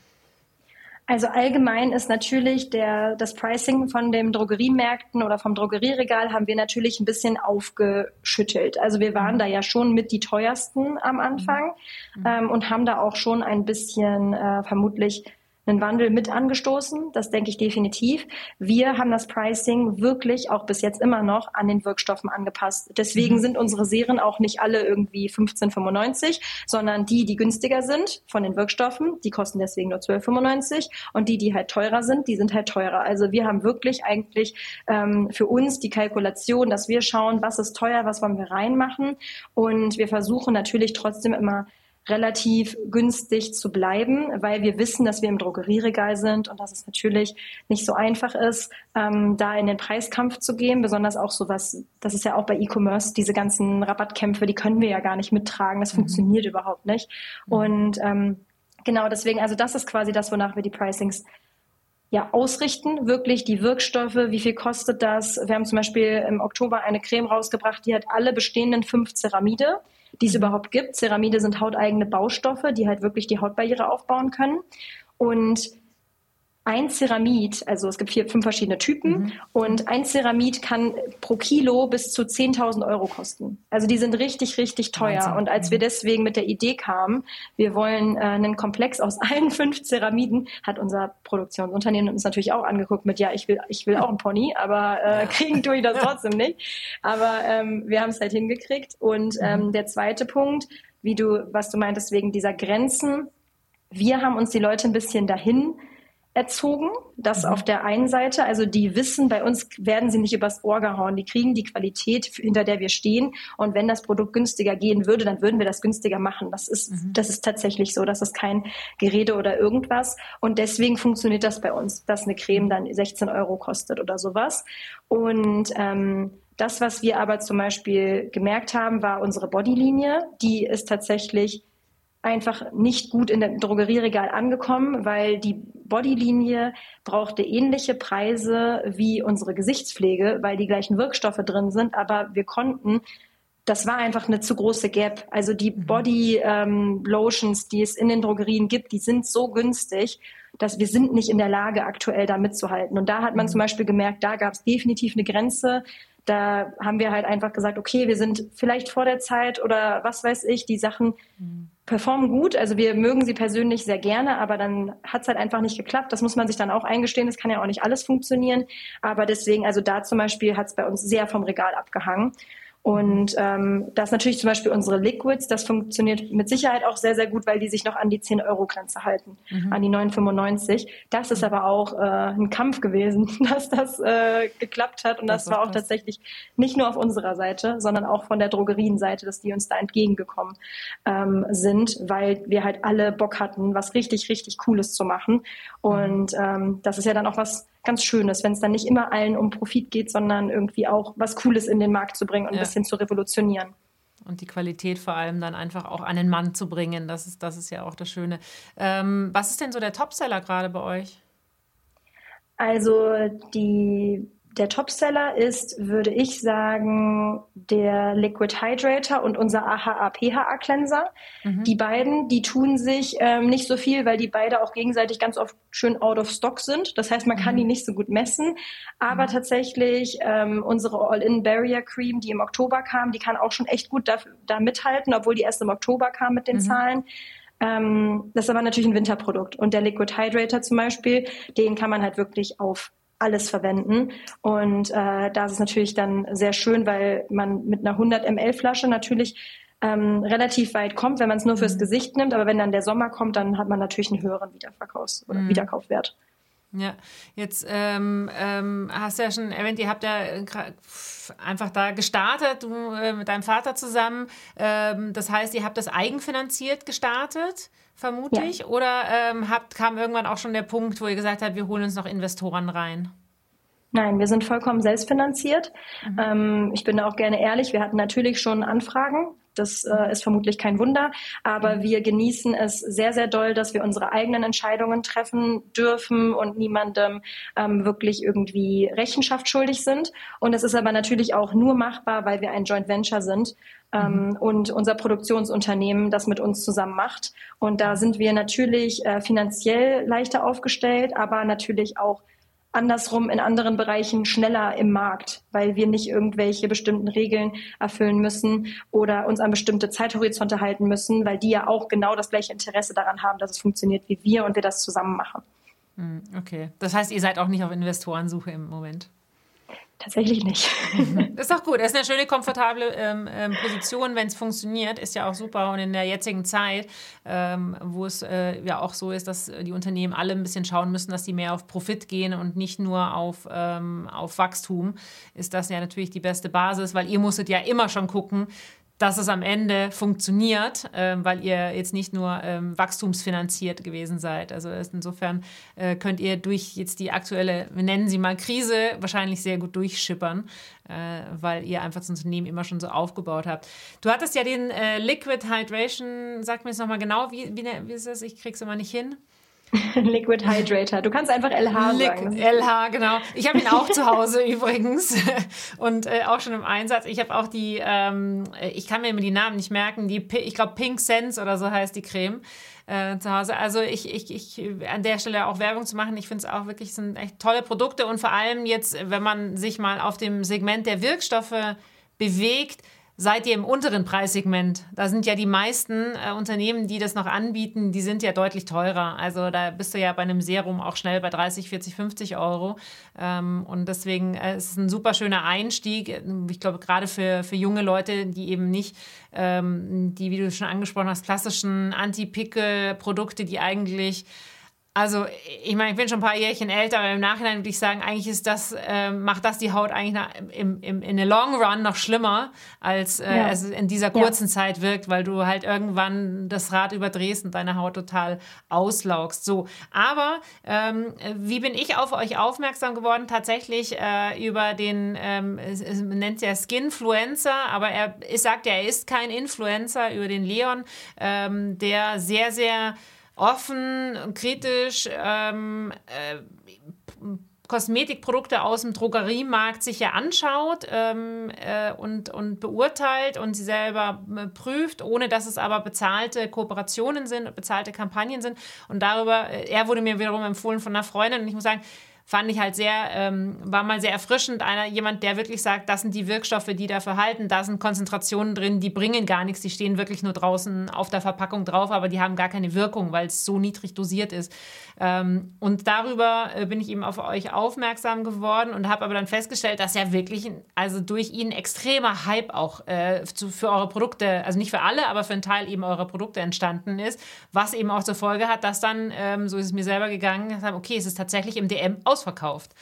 Also allgemein ist natürlich der, das Pricing von den Drogeriemärkten oder vom Drogerieregal haben wir natürlich ein bisschen aufgeschüttelt. Also wir waren mhm. da ja schon mit die teuersten am Anfang mhm. ähm, und haben da auch schon ein bisschen äh, vermutlich einen Wandel mit angestoßen. Das denke ich definitiv. Wir haben das Pricing wirklich auch bis jetzt immer noch an den Wirkstoffen angepasst. Deswegen mhm. sind unsere Serien auch nicht alle irgendwie 15,95, sondern die, die günstiger sind von den Wirkstoffen, die kosten deswegen nur 12,95 und die, die halt teurer sind, die sind halt teurer. Also wir haben wirklich eigentlich ähm, für uns die Kalkulation, dass wir schauen, was ist teuer, was wollen wir reinmachen und wir versuchen natürlich trotzdem immer relativ günstig zu bleiben, weil wir wissen, dass wir im Drogerieregal sind und dass es natürlich nicht so einfach ist, ähm, da in den Preiskampf zu gehen. Besonders auch so was, das ist ja auch bei E-Commerce, diese ganzen Rabattkämpfe, die können wir ja gar nicht mittragen. Das mhm. funktioniert überhaupt nicht. Mhm. Und ähm, genau deswegen, also das ist quasi das, wonach wir die Pricings ja, ausrichten, wirklich die Wirkstoffe, wie viel kostet das? Wir haben zum Beispiel im Oktober eine Creme rausgebracht, die hat alle bestehenden fünf Ceramide die es mhm. überhaupt gibt. Ceramide sind hauteigene Baustoffe, die halt wirklich die Hautbarriere aufbauen können. Und ein Ceramid, also es gibt vier, fünf verschiedene Typen mhm. und ein Ceramid kann pro Kilo bis zu 10.000 Euro kosten. Also die sind richtig, richtig teuer. Wahnsinn. Und als wir mhm. deswegen mit der Idee kamen, wir wollen äh, einen Komplex aus <laughs> allen fünf Ceramiden, hat unser Produktionsunternehmen uns natürlich auch angeguckt mit, ja, ich will, ich will auch einen Pony, aber äh, kriegen tue ich das <laughs> trotzdem nicht. Aber ähm, wir haben es halt hingekriegt. Und ähm, mhm. der zweite Punkt, wie du, was du meintest, wegen dieser Grenzen, wir haben uns die Leute ein bisschen dahin erzogen. Das mhm. auf der einen Seite. Also die wissen, bei uns werden sie nicht übers Ohr gehauen. Die kriegen die Qualität, hinter der wir stehen. Und wenn das Produkt günstiger gehen würde, dann würden wir das günstiger machen. Das ist, mhm. das ist tatsächlich so. Das ist kein Gerede oder irgendwas. Und deswegen funktioniert das bei uns, dass eine Creme dann 16 Euro kostet oder sowas. Und ähm, das, was wir aber zum Beispiel gemerkt haben, war unsere Bodylinie. Die ist tatsächlich einfach nicht gut in dem Drogerieregal angekommen, weil die Bodylinie brauchte ähnliche Preise wie unsere Gesichtspflege, weil die gleichen Wirkstoffe drin sind, aber wir konnten das war einfach eine zu große Gap. Also die mhm. Body ähm, Lotions, die es in den Drogerien gibt, die sind so günstig, dass wir sind nicht in der Lage, aktuell da mitzuhalten. Und da hat man mhm. zum Beispiel gemerkt, da gab es definitiv eine Grenze. Da haben wir halt einfach gesagt, okay, wir sind vielleicht vor der Zeit oder was weiß ich, die Sachen performen gut. Also wir mögen sie persönlich sehr gerne, aber dann hat es halt einfach nicht geklappt. Das muss man sich dann auch eingestehen. Es kann ja auch nicht alles funktionieren. Aber deswegen, also da zum Beispiel hat es bei uns sehr vom Regal abgehangen. Und ähm, das natürlich zum Beispiel unsere Liquids, das funktioniert mit Sicherheit auch sehr, sehr gut, weil die sich noch an die 10-Euro-Grenze halten, mhm. an die 9,95. Das ist aber auch äh, ein Kampf gewesen, <laughs> dass das äh, geklappt hat. Und das, das war auch das. tatsächlich nicht nur auf unserer Seite, sondern auch von der Drogerienseite, dass die uns da entgegengekommen ähm, sind, weil wir halt alle Bock hatten, was richtig, richtig Cooles zu machen. Und ähm, das ist ja dann auch was ganz Schönes, wenn es dann nicht immer allen um Profit geht, sondern irgendwie auch was Cooles in den Markt zu bringen und ja. ein bisschen zu revolutionieren. Und die Qualität vor allem dann einfach auch an den Mann zu bringen. Das ist, das ist ja auch das Schöne. Ähm, was ist denn so der Topseller gerade bei euch? Also die der Topseller ist, würde ich sagen, der Liquid Hydrator und unser AHA PHA Cleanser. Mhm. Die beiden, die tun sich ähm, nicht so viel, weil die beide auch gegenseitig ganz oft schön out of stock sind. Das heißt, man kann mhm. die nicht so gut messen. Aber mhm. tatsächlich ähm, unsere All-in Barrier Cream, die im Oktober kam, die kann auch schon echt gut da, da mithalten, obwohl die erst im Oktober kam mit den mhm. Zahlen. Ähm, das ist aber natürlich ein Winterprodukt. Und der Liquid Hydrator zum Beispiel, den kann man halt wirklich auf alles verwenden. Und äh, da ist es natürlich dann sehr schön, weil man mit einer 100 ml Flasche natürlich ähm, relativ weit kommt, wenn man es nur fürs mhm. Gesicht nimmt. Aber wenn dann der Sommer kommt, dann hat man natürlich einen höheren Wiederverkaufs- oder mhm. Wiederkaufwert. Ja, jetzt ähm, ähm, hast du ja schon erwähnt, ihr habt ja einfach da gestartet, du äh, mit deinem Vater zusammen. Ähm, das heißt, ihr habt das eigenfinanziert gestartet, vermute ja. ich? Oder ähm, habt, kam irgendwann auch schon der Punkt, wo ihr gesagt habt, wir holen uns noch Investoren rein? Nein, wir sind vollkommen selbstfinanziert. Mhm. Ähm, ich bin auch gerne ehrlich. Wir hatten natürlich schon Anfragen. Das äh, ist vermutlich kein Wunder. Aber mhm. wir genießen es sehr, sehr doll, dass wir unsere eigenen Entscheidungen treffen dürfen und niemandem ähm, wirklich irgendwie Rechenschaft schuldig sind. Und es ist aber natürlich auch nur machbar, weil wir ein Joint Venture sind mhm. und unser Produktionsunternehmen das mit uns zusammen macht. Und da sind wir natürlich äh, finanziell leichter aufgestellt, aber natürlich auch andersrum in anderen Bereichen schneller im Markt, weil wir nicht irgendwelche bestimmten Regeln erfüllen müssen oder uns an bestimmte Zeithorizonte halten müssen, weil die ja auch genau das gleiche Interesse daran haben, dass es funktioniert wie wir und wir das zusammen machen. Hm, okay. Das heißt, ihr seid auch nicht auf Investorensuche im Moment. Tatsächlich nicht. Das ist doch gut. Das ist eine schöne, komfortable ähm, ähm, Position, wenn es funktioniert, ist ja auch super. Und in der jetzigen Zeit, ähm, wo es äh, ja auch so ist, dass die Unternehmen alle ein bisschen schauen müssen, dass sie mehr auf Profit gehen und nicht nur auf, ähm, auf Wachstum, ist das ja natürlich die beste Basis, weil ihr musstet ja immer schon gucken, dass es am Ende funktioniert, äh, weil ihr jetzt nicht nur ähm, wachstumsfinanziert gewesen seid. Also insofern äh, könnt ihr durch jetzt die aktuelle, wir nennen sie mal Krise, wahrscheinlich sehr gut durchschippern, äh, weil ihr einfach das Unternehmen immer schon so aufgebaut habt. Du hattest ja den äh, Liquid Hydration, sag mir jetzt nochmal genau, wie, wie, wie ist das? Ich krieg's immer nicht hin. <laughs> Liquid Hydrator. Du kannst einfach LH Liq sagen. LH, genau. Ich habe ihn auch zu Hause <laughs> übrigens <laughs> und äh, auch schon im Einsatz. Ich habe auch die, ähm, ich kann mir immer die Namen nicht merken, die, ich glaube Pink Sense oder so heißt die Creme. Äh, zu Hause. Also ich, ich, ich an der Stelle auch Werbung zu machen, ich finde es auch wirklich sind echt tolle Produkte und vor allem jetzt, wenn man sich mal auf dem Segment der Wirkstoffe bewegt, seid ihr im unteren Preissegment. Da sind ja die meisten äh, Unternehmen, die das noch anbieten, die sind ja deutlich teurer. Also da bist du ja bei einem Serum auch schnell bei 30, 40, 50 Euro. Ähm, und deswegen äh, ist es ein super schöner Einstieg. Ich glaube, gerade für, für junge Leute, die eben nicht ähm, die, wie du schon angesprochen hast, klassischen Anti-Pickel-Produkte, die eigentlich also, ich meine, ich bin schon ein paar Jährchen älter, aber im Nachhinein würde ich sagen, eigentlich ist das, äh, macht das die Haut eigentlich nach, im, im, in der Long Run noch schlimmer, als äh, ja. es in dieser kurzen ja. Zeit wirkt, weil du halt irgendwann das Rad überdrehst und deine Haut total auslaugst. So, aber ähm, wie bin ich auf euch aufmerksam geworden? Tatsächlich äh, über den, ähm, es, es nennt ja Skinfluencer, aber er es sagt ja, er ist kein Influencer, über den Leon, ähm, der sehr, sehr offen, kritisch ähm, äh, Kosmetikprodukte aus dem Drogeriemarkt sich ja anschaut ähm, äh, und, und beurteilt und sie selber äh, prüft, ohne dass es aber bezahlte Kooperationen sind, bezahlte Kampagnen sind. Und darüber, äh, er wurde mir wiederum empfohlen von einer Freundin und ich muss sagen, fand ich halt sehr, ähm, war mal sehr erfrischend. Einer, jemand, der wirklich sagt, das sind die Wirkstoffe, die da verhalten, da sind Konzentrationen drin, die bringen gar nichts, die stehen wirklich nur draußen auf der Verpackung drauf, aber die haben gar keine Wirkung, weil es so niedrig dosiert ist. Ähm, und darüber äh, bin ich eben auf euch aufmerksam geworden und habe aber dann festgestellt, dass ja wirklich, also durch ihn extremer Hype auch äh, für eure Produkte, also nicht für alle, aber für einen Teil eben eurer Produkte entstanden ist, was eben auch zur Folge hat, dass dann, ähm, so ist es mir selber gegangen, okay, es ist tatsächlich im DM aus ausverkauft.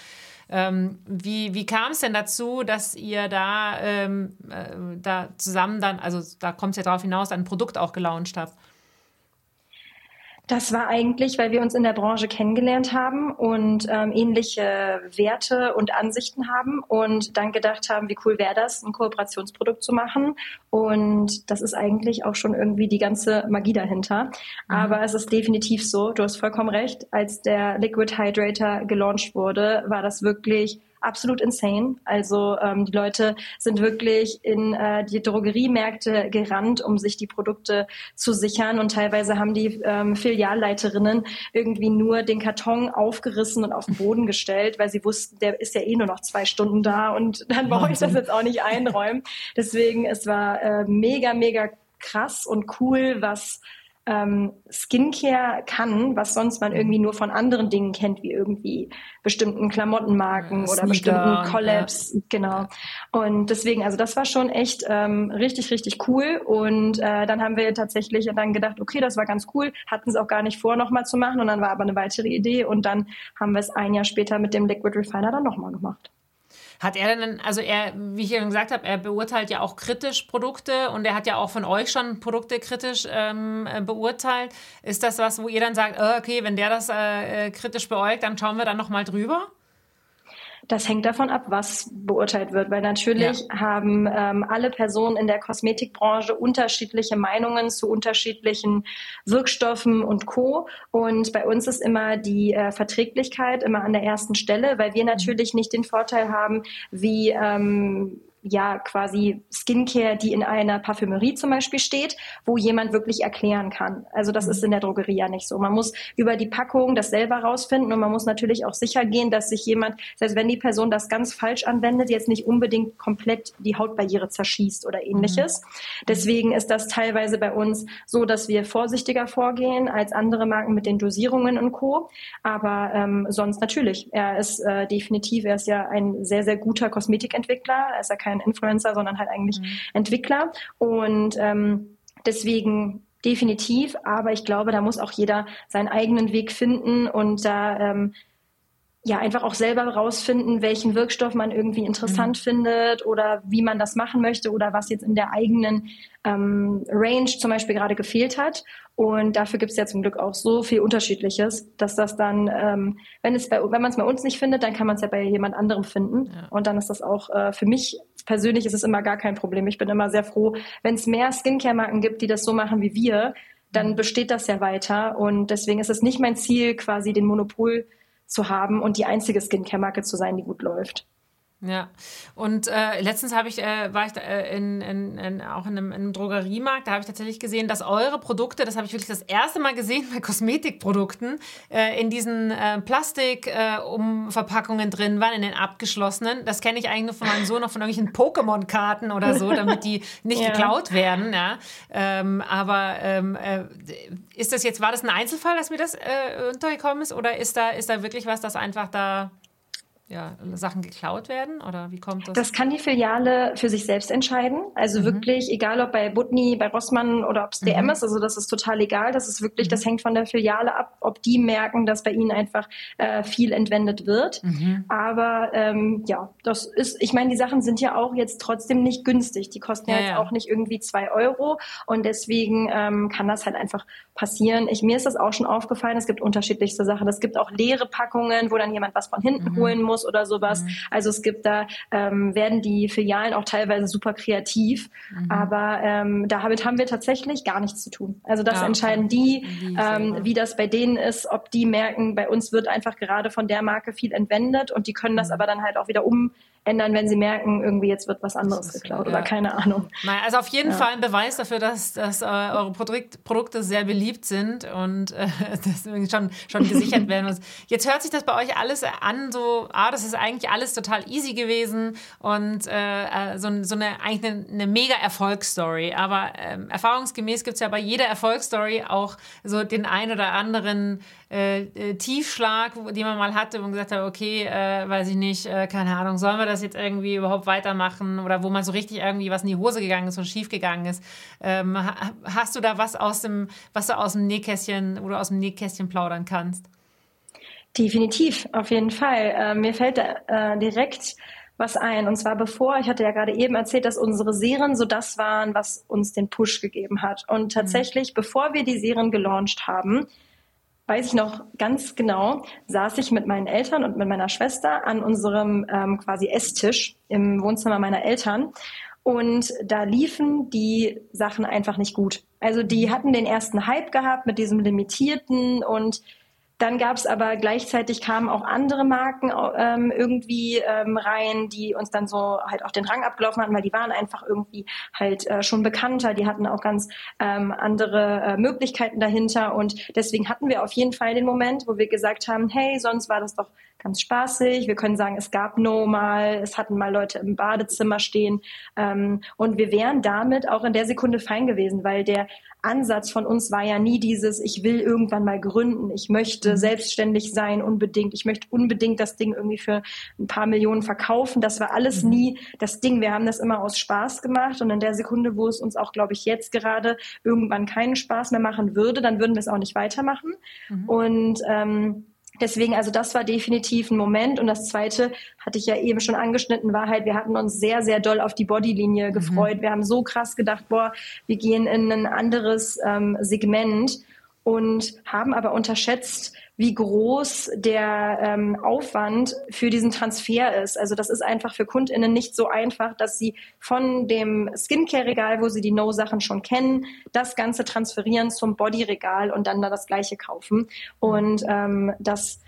Ähm, wie wie kam es denn dazu, dass ihr da, ähm, äh, da zusammen dann, also da kommt es ja darauf hinaus, ein Produkt auch gelauncht habt? Das war eigentlich, weil wir uns in der Branche kennengelernt haben und ähm, ähnliche Werte und Ansichten haben und dann gedacht haben, wie cool wäre das, ein Kooperationsprodukt zu machen. Und das ist eigentlich auch schon irgendwie die ganze Magie dahinter. Mhm. Aber es ist definitiv so, du hast vollkommen recht, als der Liquid Hydrator gelauncht wurde, war das wirklich absolut insane. Also ähm, die Leute sind wirklich in äh, die Drogeriemärkte gerannt, um sich die Produkte zu sichern. Und teilweise haben die ähm, Filialleiterinnen irgendwie nur den Karton aufgerissen und auf den Boden gestellt, weil sie wussten, der ist ja eh nur noch zwei Stunden da und dann brauche ich das jetzt auch nicht einräumen. Deswegen, es war äh, mega, mega krass und cool, was ähm, Skincare kann, was sonst man irgendwie nur von anderen Dingen kennt, wie irgendwie bestimmten Klamottenmarken ja, oder bestimmten Collabs. Ja. Genau. Und deswegen, also das war schon echt ähm, richtig, richtig cool. Und äh, dann haben wir tatsächlich dann gedacht, okay, das war ganz cool, hatten es auch gar nicht vor, nochmal zu machen. Und dann war aber eine weitere Idee und dann haben wir es ein Jahr später mit dem Liquid Refiner dann nochmal gemacht. Hat er denn, also er, wie ich ja gesagt habe, er beurteilt ja auch kritisch Produkte und er hat ja auch von euch schon Produkte kritisch ähm, äh, beurteilt. Ist das was, wo ihr dann sagt, oh, okay, wenn der das äh, äh kritisch beäugt, dann schauen wir dann nochmal drüber? Das hängt davon ab, was beurteilt wird, weil natürlich ja. haben ähm, alle Personen in der Kosmetikbranche unterschiedliche Meinungen zu unterschiedlichen Wirkstoffen und Co. Und bei uns ist immer die äh, Verträglichkeit immer an der ersten Stelle, weil wir mhm. natürlich nicht den Vorteil haben, wie ähm, ja quasi Skincare, die in einer Parfümerie zum Beispiel steht, wo jemand wirklich erklären kann. Also das ist mhm. in der Drogerie ja nicht so. Man muss über die Packung das selber rausfinden und man muss natürlich auch sicher gehen, dass sich jemand, selbst wenn die Person das ganz falsch anwendet, jetzt nicht unbedingt komplett die Hautbarriere zerschießt oder ähnliches. Mhm. Deswegen ist das teilweise bei uns so, dass wir vorsichtiger vorgehen als andere Marken mit den Dosierungen und Co. Aber ähm, sonst natürlich. Er ist äh, definitiv, er ist ja ein sehr, sehr guter Kosmetikentwickler. Er ist ja kein kein Influencer, sondern halt eigentlich mhm. Entwickler. Und ähm, deswegen definitiv, aber ich glaube, da muss auch jeder seinen eigenen Weg finden und da ähm, ja einfach auch selber rausfinden, welchen Wirkstoff man irgendwie interessant mhm. findet oder wie man das machen möchte oder was jetzt in der eigenen ähm, Range zum Beispiel gerade gefehlt hat. Und dafür gibt es ja zum Glück auch so viel Unterschiedliches, dass das dann, ähm, wenn es bei, wenn man es bei uns nicht findet, dann kann man es ja bei jemand anderem finden. Ja. Und dann ist das auch äh, für mich persönlich ist es immer gar kein Problem. Ich bin immer sehr froh, wenn es mehr Skincare-Marken gibt, die das so machen wie wir, dann mhm. besteht das ja weiter. Und deswegen ist es nicht mein Ziel, quasi den Monopol zu haben und die einzige Skincare-Marke zu sein, die gut läuft. Ja, und äh, letztens habe ich, äh, war ich äh, in, in, in, auch in einem, in einem Drogeriemarkt, da habe ich tatsächlich gesehen, dass eure Produkte, das habe ich wirklich das erste Mal gesehen bei Kosmetikprodukten, äh, in diesen äh, Plastikverpackungen äh, drin waren, in den abgeschlossenen. Das kenne ich eigentlich nur von meinem Sohn noch von irgendwelchen Pokémon-Karten oder so, damit die nicht ja. geklaut werden. Ja. Ähm, aber ähm, äh, ist das jetzt, war das ein Einzelfall, dass mir das äh, untergekommen ist, oder ist da, ist da wirklich was, das einfach da ja, Sachen geklaut werden? Oder wie kommt das? Das kann die Filiale für sich selbst entscheiden. Also mhm. wirklich, egal ob bei Butni, bei Rossmann oder ob es DM mhm. ist, also das ist total egal. Das ist wirklich, mhm. das hängt von der Filiale ab, ob die merken, dass bei ihnen einfach äh, viel entwendet wird. Mhm. Aber ähm, ja, das ist, ich meine, die Sachen sind ja auch jetzt trotzdem nicht günstig. Die kosten ja, ja jetzt ja. auch nicht irgendwie zwei Euro und deswegen ähm, kann das halt einfach passieren. Ich, mir ist das auch schon aufgefallen, es gibt unterschiedlichste Sachen. Es gibt auch leere Packungen, wo dann jemand was von hinten mhm. holen muss oder sowas. Mhm. Also es gibt da, ähm, werden die Filialen auch teilweise super kreativ, mhm. aber ähm, damit haben wir tatsächlich gar nichts zu tun. Also das ja, entscheiden die, ähm, wie das bei denen ist, ob die merken, bei uns wird einfach gerade von der Marke viel entwendet und die können das mhm. aber dann halt auch wieder um ändern, wenn sie merken, irgendwie jetzt wird was anderes geklaut ja. oder keine Ahnung. Also auf jeden ja. Fall ein Beweis dafür, dass, dass äh, eure Produkt, Produkte sehr beliebt sind und äh, <laughs> das schon, schon gesichert werden muss. Jetzt hört sich das bei euch alles an, so, ah, das ist eigentlich alles total easy gewesen und äh, äh so, so eine eigentlich eine, eine mega Erfolgsstory. Aber ähm, erfahrungsgemäß gibt es ja bei jeder Erfolgsstory auch so den ein oder anderen äh, äh, Tiefschlag, den man mal hatte, wo man gesagt hat, okay, äh, weiß ich nicht, äh, keine Ahnung, sollen wir das jetzt irgendwie überhaupt weitermachen oder wo man so richtig irgendwie was in die Hose gegangen ist und schief gegangen ist. Ähm, hast du da was aus dem, was du aus dem Nähkästchen oder aus dem Nähkästchen plaudern kannst? Definitiv, auf jeden Fall. Äh, mir fällt äh, direkt was ein. Und zwar bevor, ich hatte ja gerade eben erzählt, dass unsere Serien so das waren, was uns den Push gegeben hat. Und tatsächlich, mhm. bevor wir die Serien gelauncht haben, weiß ich noch ganz genau, saß ich mit meinen Eltern und mit meiner Schwester an unserem ähm, quasi Esstisch im Wohnzimmer meiner Eltern. Und da liefen die Sachen einfach nicht gut. Also die hatten den ersten Hype gehabt mit diesem limitierten und dann gab es aber gleichzeitig kamen auch andere Marken ähm, irgendwie ähm, rein, die uns dann so halt auch den Rang abgelaufen hatten, weil die waren einfach irgendwie halt äh, schon bekannter, die hatten auch ganz ähm, andere äh, Möglichkeiten dahinter. Und deswegen hatten wir auf jeden Fall den Moment, wo wir gesagt haben, hey, sonst war das doch ganz spaßig. Wir können sagen, es gab No mal, es hatten mal Leute im Badezimmer stehen ähm, und wir wären damit auch in der Sekunde fein gewesen, weil der Ansatz von uns war ja nie dieses, ich will irgendwann mal gründen, ich möchte mhm. selbstständig sein unbedingt, ich möchte unbedingt das Ding irgendwie für ein paar Millionen verkaufen. Das war alles mhm. nie das Ding. Wir haben das immer aus Spaß gemacht und in der Sekunde, wo es uns auch, glaube ich, jetzt gerade irgendwann keinen Spaß mehr machen würde, dann würden wir es auch nicht weitermachen. Mhm. Und ähm, Deswegen, also das war definitiv ein Moment. Und das zweite, hatte ich ja eben schon angeschnitten, war halt, wir hatten uns sehr, sehr doll auf die Bodylinie mhm. gefreut. Mhm. Wir haben so krass gedacht, boah, wir gehen in ein anderes ähm, Segment und haben aber unterschätzt, wie groß der ähm, Aufwand für diesen Transfer ist. Also das ist einfach für KundInnen nicht so einfach, dass sie von dem Skincare-Regal, wo sie die No-Sachen schon kennen, das Ganze transferieren zum Body-Regal und dann da das Gleiche kaufen. Und ähm, das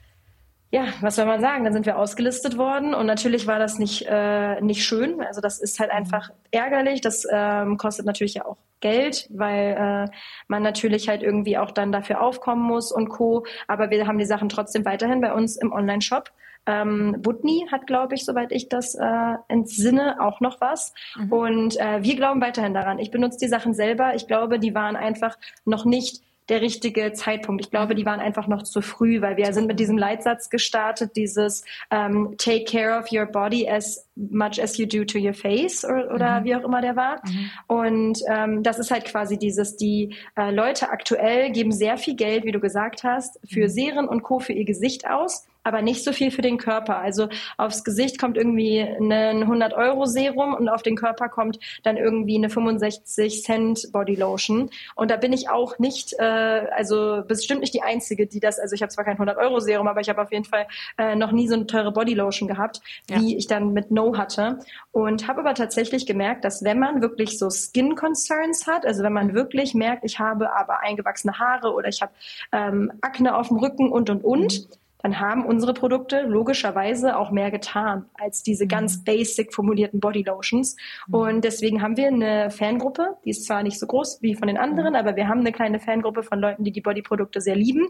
ja, was soll man sagen? Dann sind wir ausgelistet worden und natürlich war das nicht, äh, nicht schön. Also das ist halt einfach ärgerlich. Das ähm, kostet natürlich ja auch Geld, weil äh, man natürlich halt irgendwie auch dann dafür aufkommen muss und Co. Aber wir haben die Sachen trotzdem weiterhin bei uns im Online-Shop. Ähm, Butni hat, glaube ich, soweit ich das äh, entsinne, auch noch was. Mhm. Und äh, wir glauben weiterhin daran. Ich benutze die Sachen selber. Ich glaube, die waren einfach noch nicht der richtige Zeitpunkt. Ich glaube, die waren einfach noch zu früh, weil wir sind mit diesem Leitsatz gestartet, dieses ähm, Take care of your body as much as you do to your face oder, oder mhm. wie auch immer der war. Mhm. Und ähm, das ist halt quasi dieses, die äh, Leute aktuell geben sehr viel Geld, wie du gesagt hast, für mhm. Serien und Co. für ihr Gesicht aus aber nicht so viel für den Körper. Also aufs Gesicht kommt irgendwie ein 100 Euro Serum und auf den Körper kommt dann irgendwie eine 65 Cent Body Lotion. Und da bin ich auch nicht, äh, also bestimmt nicht die Einzige, die das, also ich habe zwar kein 100 Euro Serum, aber ich habe auf jeden Fall äh, noch nie so eine teure Body Lotion gehabt, ja. wie ich dann mit No hatte. Und habe aber tatsächlich gemerkt, dass wenn man wirklich so Skin Concerns hat, also wenn man wirklich merkt, ich habe aber eingewachsene Haare oder ich habe ähm, Akne auf dem Rücken und und und, mhm dann haben unsere Produkte logischerweise auch mehr getan als diese mhm. ganz basic formulierten Body Lotions. Mhm. Und deswegen haben wir eine Fangruppe, die ist zwar nicht so groß wie von den anderen, mhm. aber wir haben eine kleine Fangruppe von Leuten, die die Body-Produkte sehr lieben.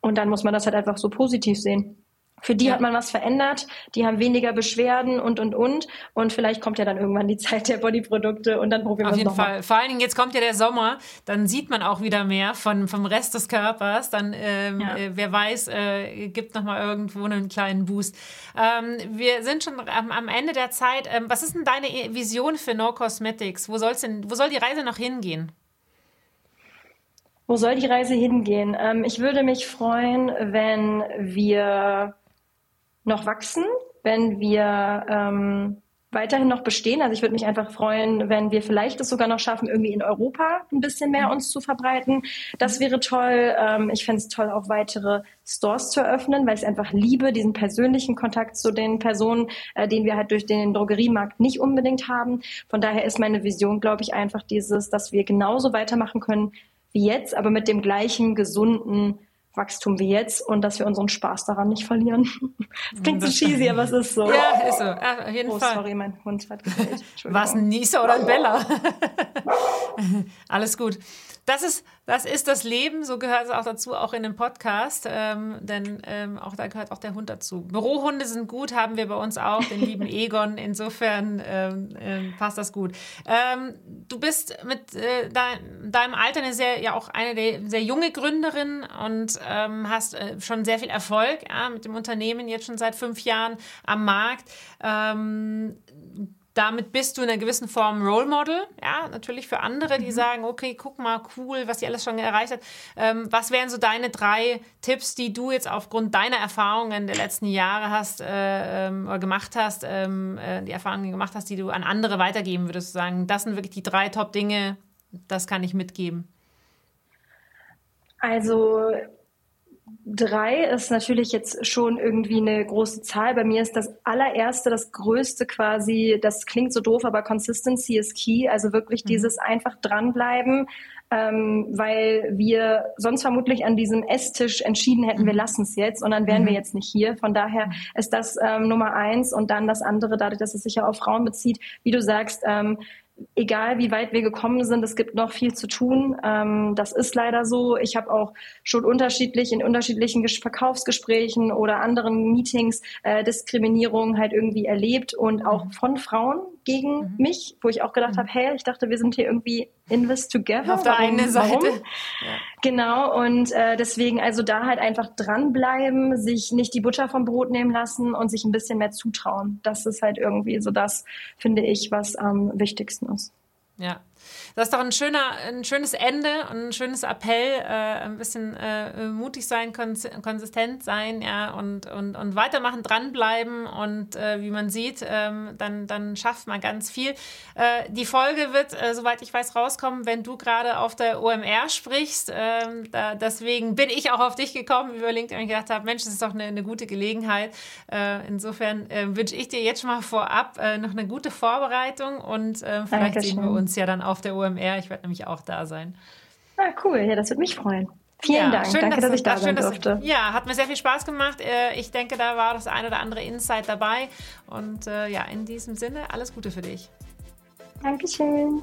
Und dann muss man das halt einfach so positiv sehen. Für die ja. hat man was verändert, die haben weniger Beschwerden und und und und vielleicht kommt ja dann irgendwann die <laughs> Zeit der Bodyprodukte und dann probieren wir es. Auf jeden Fall. Vor allen Dingen jetzt kommt ja der Sommer, dann sieht man auch wieder mehr von vom Rest des Körpers. Dann ähm, ja. äh, wer weiß, äh, gibt noch mal irgendwo einen kleinen Boost. Ähm, wir sind schon am, am Ende der Zeit. Ähm, was ist denn deine Vision für No Cosmetics? Wo soll's denn, wo soll die Reise noch hingehen? Wo soll die Reise hingehen? Ähm, ich würde mich freuen, wenn wir noch wachsen, wenn wir ähm, weiterhin noch bestehen. Also ich würde mich einfach freuen, wenn wir vielleicht es sogar noch schaffen, irgendwie in Europa ein bisschen mehr mhm. uns zu verbreiten. Das wäre toll. Ähm, ich fände es toll, auch weitere Stores zu eröffnen, weil ich es einfach liebe, diesen persönlichen Kontakt zu den Personen, äh, den wir halt durch den Drogeriemarkt nicht unbedingt haben. Von daher ist meine Vision, glaube ich, einfach dieses, dass wir genauso weitermachen können wie jetzt, aber mit dem gleichen gesunden Wachstum wie jetzt und dass wir unseren Spaß daran nicht verlieren. <laughs> Das klingt so cheesy, aber es ist so. Ja, ist so. Ja, auf jeden oh, Fall. sorry, mein Hund hat gefällt. War es ein Nieser oder ein Bella? <laughs> Alles gut. Das ist, das ist das Leben, so gehört es auch dazu, auch in dem Podcast, ähm, denn ähm, auch da gehört auch der Hund dazu. Bürohunde sind gut, haben wir bei uns auch, den lieben <laughs> Egon, insofern ähm, ähm passt das gut. Ähm, du bist mit äh, dein, deinem Alter eine sehr, ja auch eine der, sehr junge Gründerin und ähm, hast äh, schon sehr viel Erfolg ja, mit dem Unternehmen, jetzt schon seit fünf Jahren am Markt damit bist du in einer gewissen Form Role Model, ja, natürlich für andere, die mhm. sagen, okay, guck mal, cool, was sie alles schon erreicht hat. Ähm, was wären so deine drei Tipps, die du jetzt aufgrund deiner Erfahrungen der letzten Jahre hast äh, ähm, oder gemacht hast, ähm, äh, die Erfahrungen gemacht hast, die du an andere weitergeben würdest, sagen, das sind wirklich die drei Top-Dinge, das kann ich mitgeben. Also Drei ist natürlich jetzt schon irgendwie eine große Zahl. Bei mir ist das allererste, das größte quasi, das klingt so doof, aber Consistency is key. Also wirklich mhm. dieses einfach dranbleiben, ähm, weil wir sonst vermutlich an diesem Esstisch entschieden hätten, wir mhm. lassen es jetzt und dann wären mhm. wir jetzt nicht hier. Von daher mhm. ist das ähm, Nummer eins und dann das andere, dadurch, dass es sich ja auf Frauen bezieht, wie du sagst, ähm, egal wie weit wir gekommen sind, es gibt noch viel zu tun. Ähm, das ist leider so. Ich habe auch schon unterschiedlich in unterschiedlichen Verkaufsgesprächen oder anderen Meetings äh, Diskriminierung halt irgendwie erlebt und auch von Frauen gegen mhm. mich, wo ich auch gedacht mhm. habe, hey, ich dachte, wir sind hier irgendwie in this together. Auf der warum, einen Seite. <laughs> Ja. Genau, und äh, deswegen also da halt einfach dranbleiben, sich nicht die Butter vom Brot nehmen lassen und sich ein bisschen mehr zutrauen. Das ist halt irgendwie so das, finde ich, was am wichtigsten ist. Ja, das ist doch ein schöner, ein schönes Ende und ein schönes Appell, äh, ein bisschen äh, mutig sein, kons konsistent sein, ja, und, und, und weitermachen, dranbleiben und äh, wie man sieht, ähm, dann, dann schafft man ganz viel. Äh, die Folge wird, äh, soweit ich weiß, rauskommen, wenn du gerade auf der OMR sprichst. Ähm, da, deswegen bin ich auch auf dich gekommen über LinkedIn und gedacht habe, Mensch, das ist doch eine, eine gute Gelegenheit. Äh, insofern wünsche ich dir jetzt schon mal vorab noch eine gute Vorbereitung und vielleicht Dankeschön. sehen wir uns ja dann auf der OMR OMR. Ich werde nämlich auch da sein. Ah, cool. Ja, das würde mich freuen. Vielen ja, Dank. Schön, Danke, dass, dass ich da sein durfte. ja, hat mir sehr viel Spaß gemacht. Äh, ich denke, da war das ein oder andere Insight dabei. Und äh, ja, in diesem Sinne, alles Gute für dich. Dankeschön.